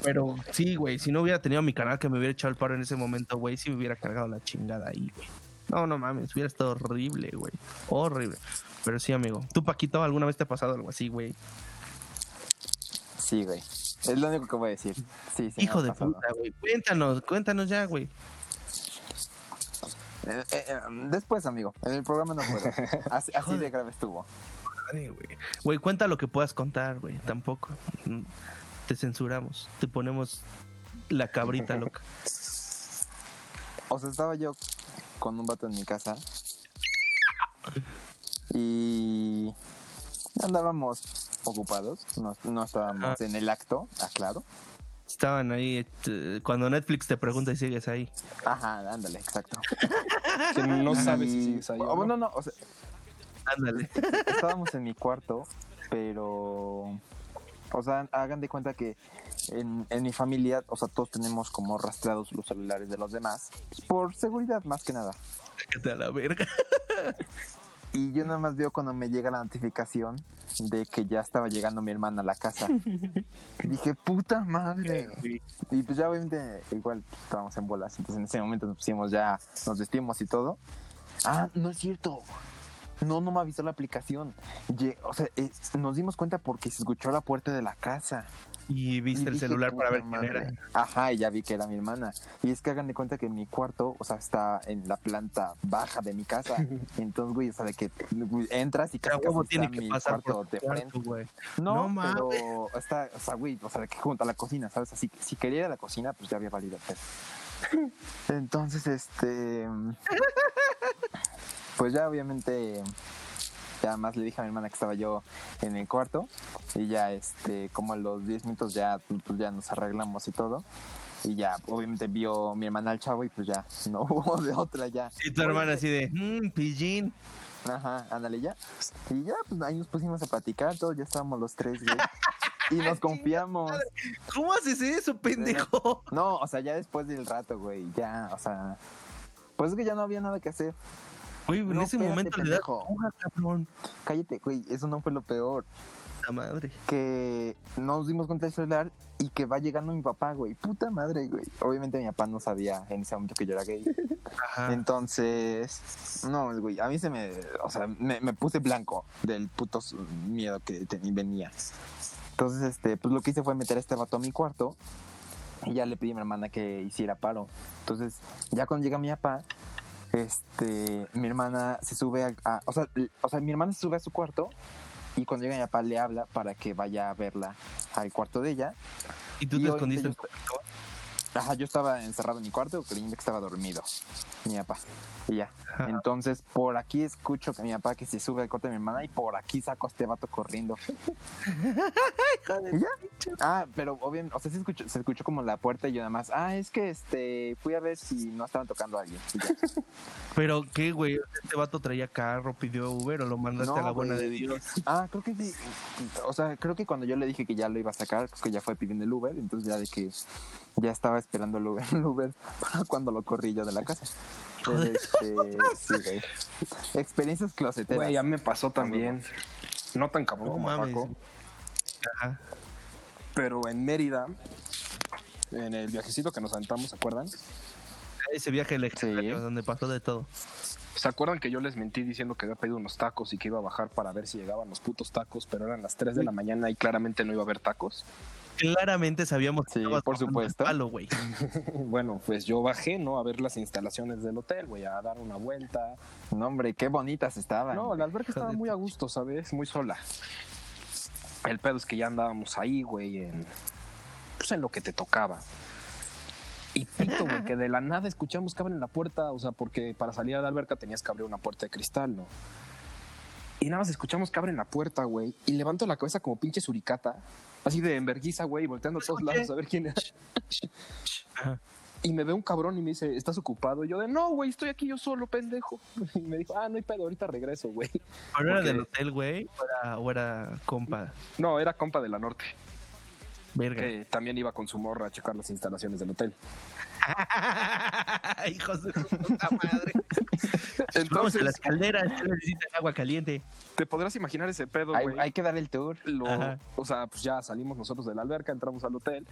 Pero sí, güey, si no hubiera tenido mi canal que me hubiera echado el paro en ese momento, güey, sí me hubiera cargado la chingada ahí, güey. No, no mames, hubiera estado horrible, güey. Horrible. Pero sí, amigo. ¿Tú, Paquito, alguna vez te ha pasado algo así, güey? Sí, güey. Es lo único que voy a decir. Sí, sí. Hijo de pasado. puta, güey. Cuéntanos, cuéntanos ya, güey. Eh, eh, eh, después, amigo. En el programa no puedo. Así, así de grave estuvo. Güey. Güey, cuenta lo que puedas contar, güey. Tampoco. Te censuramos. Te ponemos la cabrita loca. O sea, estaba yo con un vato en mi casa. Y andábamos ocupados. No, no estábamos Ajá. en el acto, aclaro. Estaban ahí, este, cuando Netflix te pregunta y sigues ahí. Ajá, ándale, exacto. Que no sabes si sigues ahí. o Oh, no. no, no, o sea, Ándale. estábamos en mi cuarto, pero. O sea, hagan de cuenta que en, en mi familia, o sea, todos tenemos como rastreados los celulares de los demás, por seguridad más que nada. Sácate a la verga. Y yo nada más veo cuando me llega la notificación de que ya estaba llegando mi hermana a la casa. Dije, puta madre. Y pues ya obviamente igual pues, estábamos en bolas, entonces en ese momento nos pusimos ya, nos vestimos y todo. Ah, no es cierto. No, no me avisó la aplicación. O sea, es- nos dimos cuenta porque se escuchó la puerta de la casa. Y viste Y el celular para ver "Puta quién madre". era. Ajá, y ya vi que era mi hermana. Y es que hagan de cuenta que mi cuarto, o sea, está en la planta baja de mi casa. Entonces, güey, o sea, de que güey, entras y casi, casi tiene está que mi pasar cuarto por de frente. güey. No, No mames. pero está, o sea, güey, o sea, de que junto a la cocina, ¿sabes? Así que si quería ir a la cocina, pues ya había valido. Entonces, este. Pues ya obviamente, ya más le dije a mi hermana que estaba yo en el cuarto y ya este, como a los 10 minutos ya, pues ya nos arreglamos y todo. Y ya, obviamente vio mi hermana al chavo y pues ya, no hubo de otra ya. Y tu hermana así de, mmm, pillín. Ajá, ándale ya. Y ya, pues ahí nos pusimos a platicar, todos ya estábamos los tres, güey. Y nos confiamos. ¿Cómo haces eso, pendejo? No, o sea, ya después del rato, güey, ya, o sea, pues es que ya no había nada que hacer. Güey, en No, ese espérate, momento le cabrón. Cállate, güey, eso no fue lo peor. La madre. Que nos dimos cuenta del celular y que va llegando mi papá, güey. Puta madre, güey. Obviamente mi papá no sabía en ese momento que yo era gay. Ajá. Entonces, no, güey, a mí se me, o sea, me, me puse blanco del puto miedo que te- venía. Entonces, este, pues lo que hice fue meter a este vato a mi cuarto y ya le pedí a mi hermana que hiciera paro. Entonces, ya cuando llega mi papá, este, mi hermana se sube a, a- o sea, o sea, mi hermana se sube a su cuarto y cuando llega mi papá le habla para que vaya a verla al cuarto de ella. Y tú Y te escondiste. yo Ajá, yo estaba encerrado en mi cuarto, creyendo que estaba dormido, mi papá. Y ya. Entonces, por aquí escucho que mi papá que se sube al cuarto de mi hermana y por aquí saco a este vato corriendo. ¿Y ya? Ah, pero obviamente, o sea, se escuchó, se escuchó como la puerta y yo nada más, ah, es que este, fui a ver si no estaban tocando a alguien. Y ya. Pero qué, güey, este vato traía carro, pidió Uber o lo mandaste No, a la buena güey. de Dios. Ah, creo que sí. O sea, creo que cuando yo le dije que ya lo iba a sacar, pues que ya fue pidiendo el Uber, entonces ya de que ya estaba esperando el Uber, el Uber para cuando lo corrí yo de la casa. Este, sí, güey. Experiencias closeteras. Güey, ya me pasó también. No tan cabrón No como mames. Paco, Ajá. pero en Mérida, en el viajecito que nos aventamos, ¿se acuerdan? Ese viaje legendario Sí. donde pasó de todo. ¿Se acuerdan que yo les mentí diciendo que había pedido unos tacos y que iba a bajar para ver si llegaban los putos tacos, pero eran las 3 de la mañana y claramente no iba a haber tacos? Claramente sabíamos que Sí, estabas por supuesto. palo, güey. Bueno, pues yo bajé, ¿no? A ver las instalaciones del hotel, güey, a dar una vuelta. No, hombre, qué bonitas estaban. No, la alberca estaba muy a gusto, ¿sabes? Muy sola. El pedo es que ya andábamos ahí, güey, en. Pues en lo que te tocaba. Y pito, güey, que de la nada escuchamos que abren la puerta, o sea, porque para salir a la alberca tenías que abrir una puerta de cristal, ¿no? Y nada más escuchamos que abren la puerta, güey, y levanto la cabeza como pinche suricata, así de enverguiza, güey, volteando a todos lados a ver quién. Ajá. Y me ve un cabrón y me dice, ¿estás ocupado? Y yo de, no, güey, estoy aquí yo solo, pendejo. Y me dijo, ah, no hay pedo, ahorita regreso, güey. ¿Pero era del hotel, güey? ¿O era, o era compa? No, era compa de la norte, Verga. que también iba con su morra a checar las instalaciones del hotel. Hijos de su puta madre. Vamos a Entonces, las calderas, necesitan agua caliente. te podrás imaginar ese pedo, hay, güey. hay que dar el tour. Lo- o sea, pues ya salimos nosotros de la alberca, entramos al hotel.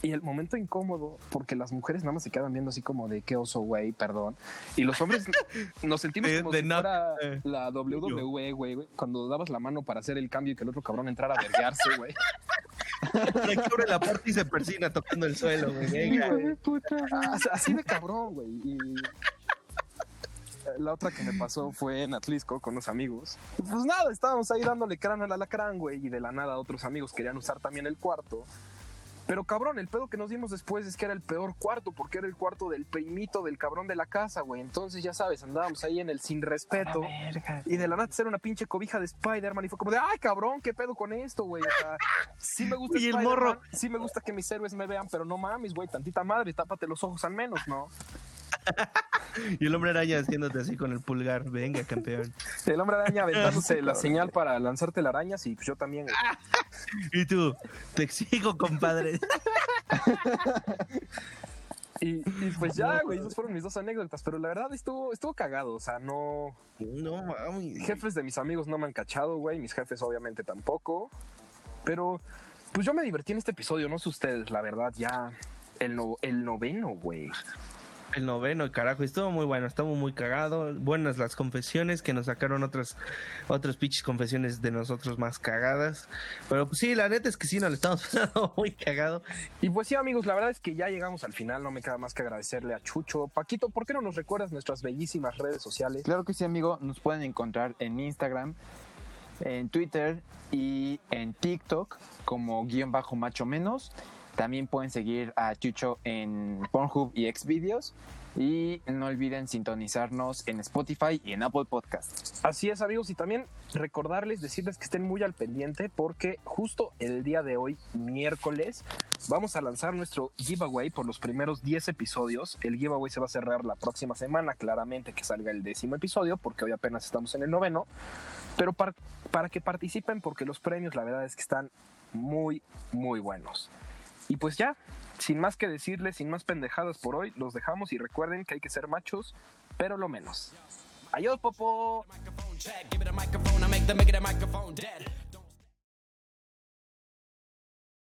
Y el momento incómodo, porque las mujeres nada más se quedan viendo así como de qué oso, güey, perdón. Y los hombres nos sentimos De- como de si no- fuera eh. la WWE, güey, güey, cuando dabas la mano para hacer el cambio y que el otro cabrón entrara a verguearse, güey. Que abre la puerta y se persina tocando el suelo, güey. Venga. Así de cabrón, güey. Y la otra que me pasó fue en Atlisco con unos amigos. Pues nada, estábamos ahí dándole crán al alacrán, güey, y de la nada otros amigos querían usar también el cuarto. Pero cabrón, el pedo que nos dimos después es que era el peor cuarto, porque era el cuarto del primito del cabrón de la casa, güey. Entonces, ya sabes, andábamos ahí en el sin respeto. Y de la nada era una pinche cobija de Spider-Man y fue como de, ay, cabrón, ¿qué pedo con esto, güey? O sea, sí me gusta Y el morro. sí me gusta que mis héroes me vean, pero no mames, güey, tantita madre, tápate los ojos al menos, ¿no? Y el hombre araña haciéndote así con el pulgar. Venga, campeón. El hombre araña aventándose la señal para lanzarte las arañas y pues yo también. Y tú, te exijo, compadre. Y, y pues ya, güey, esas fueron mis dos anécdotas, pero la verdad estuvo, estuvo cagado, o sea, no... No mames. Jefes de mis amigos no me han cachado, güey, mis jefes obviamente tampoco, pero pues yo me divertí en este episodio, no sé ustedes, la verdad, ya el, no- el noveno, güey. El noveno, carajo, estuvo muy bueno, estuvo muy cagado. Buenas las confesiones que nos sacaron otras, otras pinches confesiones de nosotros más cagadas. Pero pues sí, la neta es que sí, nos lo estamos pasando muy cagado. Y pues sí, amigos, la verdad es que ya llegamos al final, no me queda más que agradecerle a Chucho. Paquito, ¿por qué no nos recuerdas nuestras bellísimas redes sociales? Claro que sí, amigo. Nos pueden encontrar en Instagram, en Twitter y en TikTok como guion bajo macho menos. También pueden seguir a Chucho en Pornhub y Xvideos. Y no olviden sintonizarnos en Spotify y en Apple Podcast. Así es, amigos, y también recordarles, decirles que estén muy al pendiente porque justo el día de hoy, miércoles, vamos a lanzar nuestro giveaway por los primeros 10 episodios. El giveaway se va a cerrar la próxima semana, claramente que salga el décimo episodio, porque hoy apenas estamos en el noveno. Pero para, para que participen, porque los premios, la verdad es que están muy, muy buenos. Y pues ya, sin más que decirles, sin más pendejadas por hoy, los dejamos y recuerden que hay que ser machos, pero lo menos. Adiós, Popo.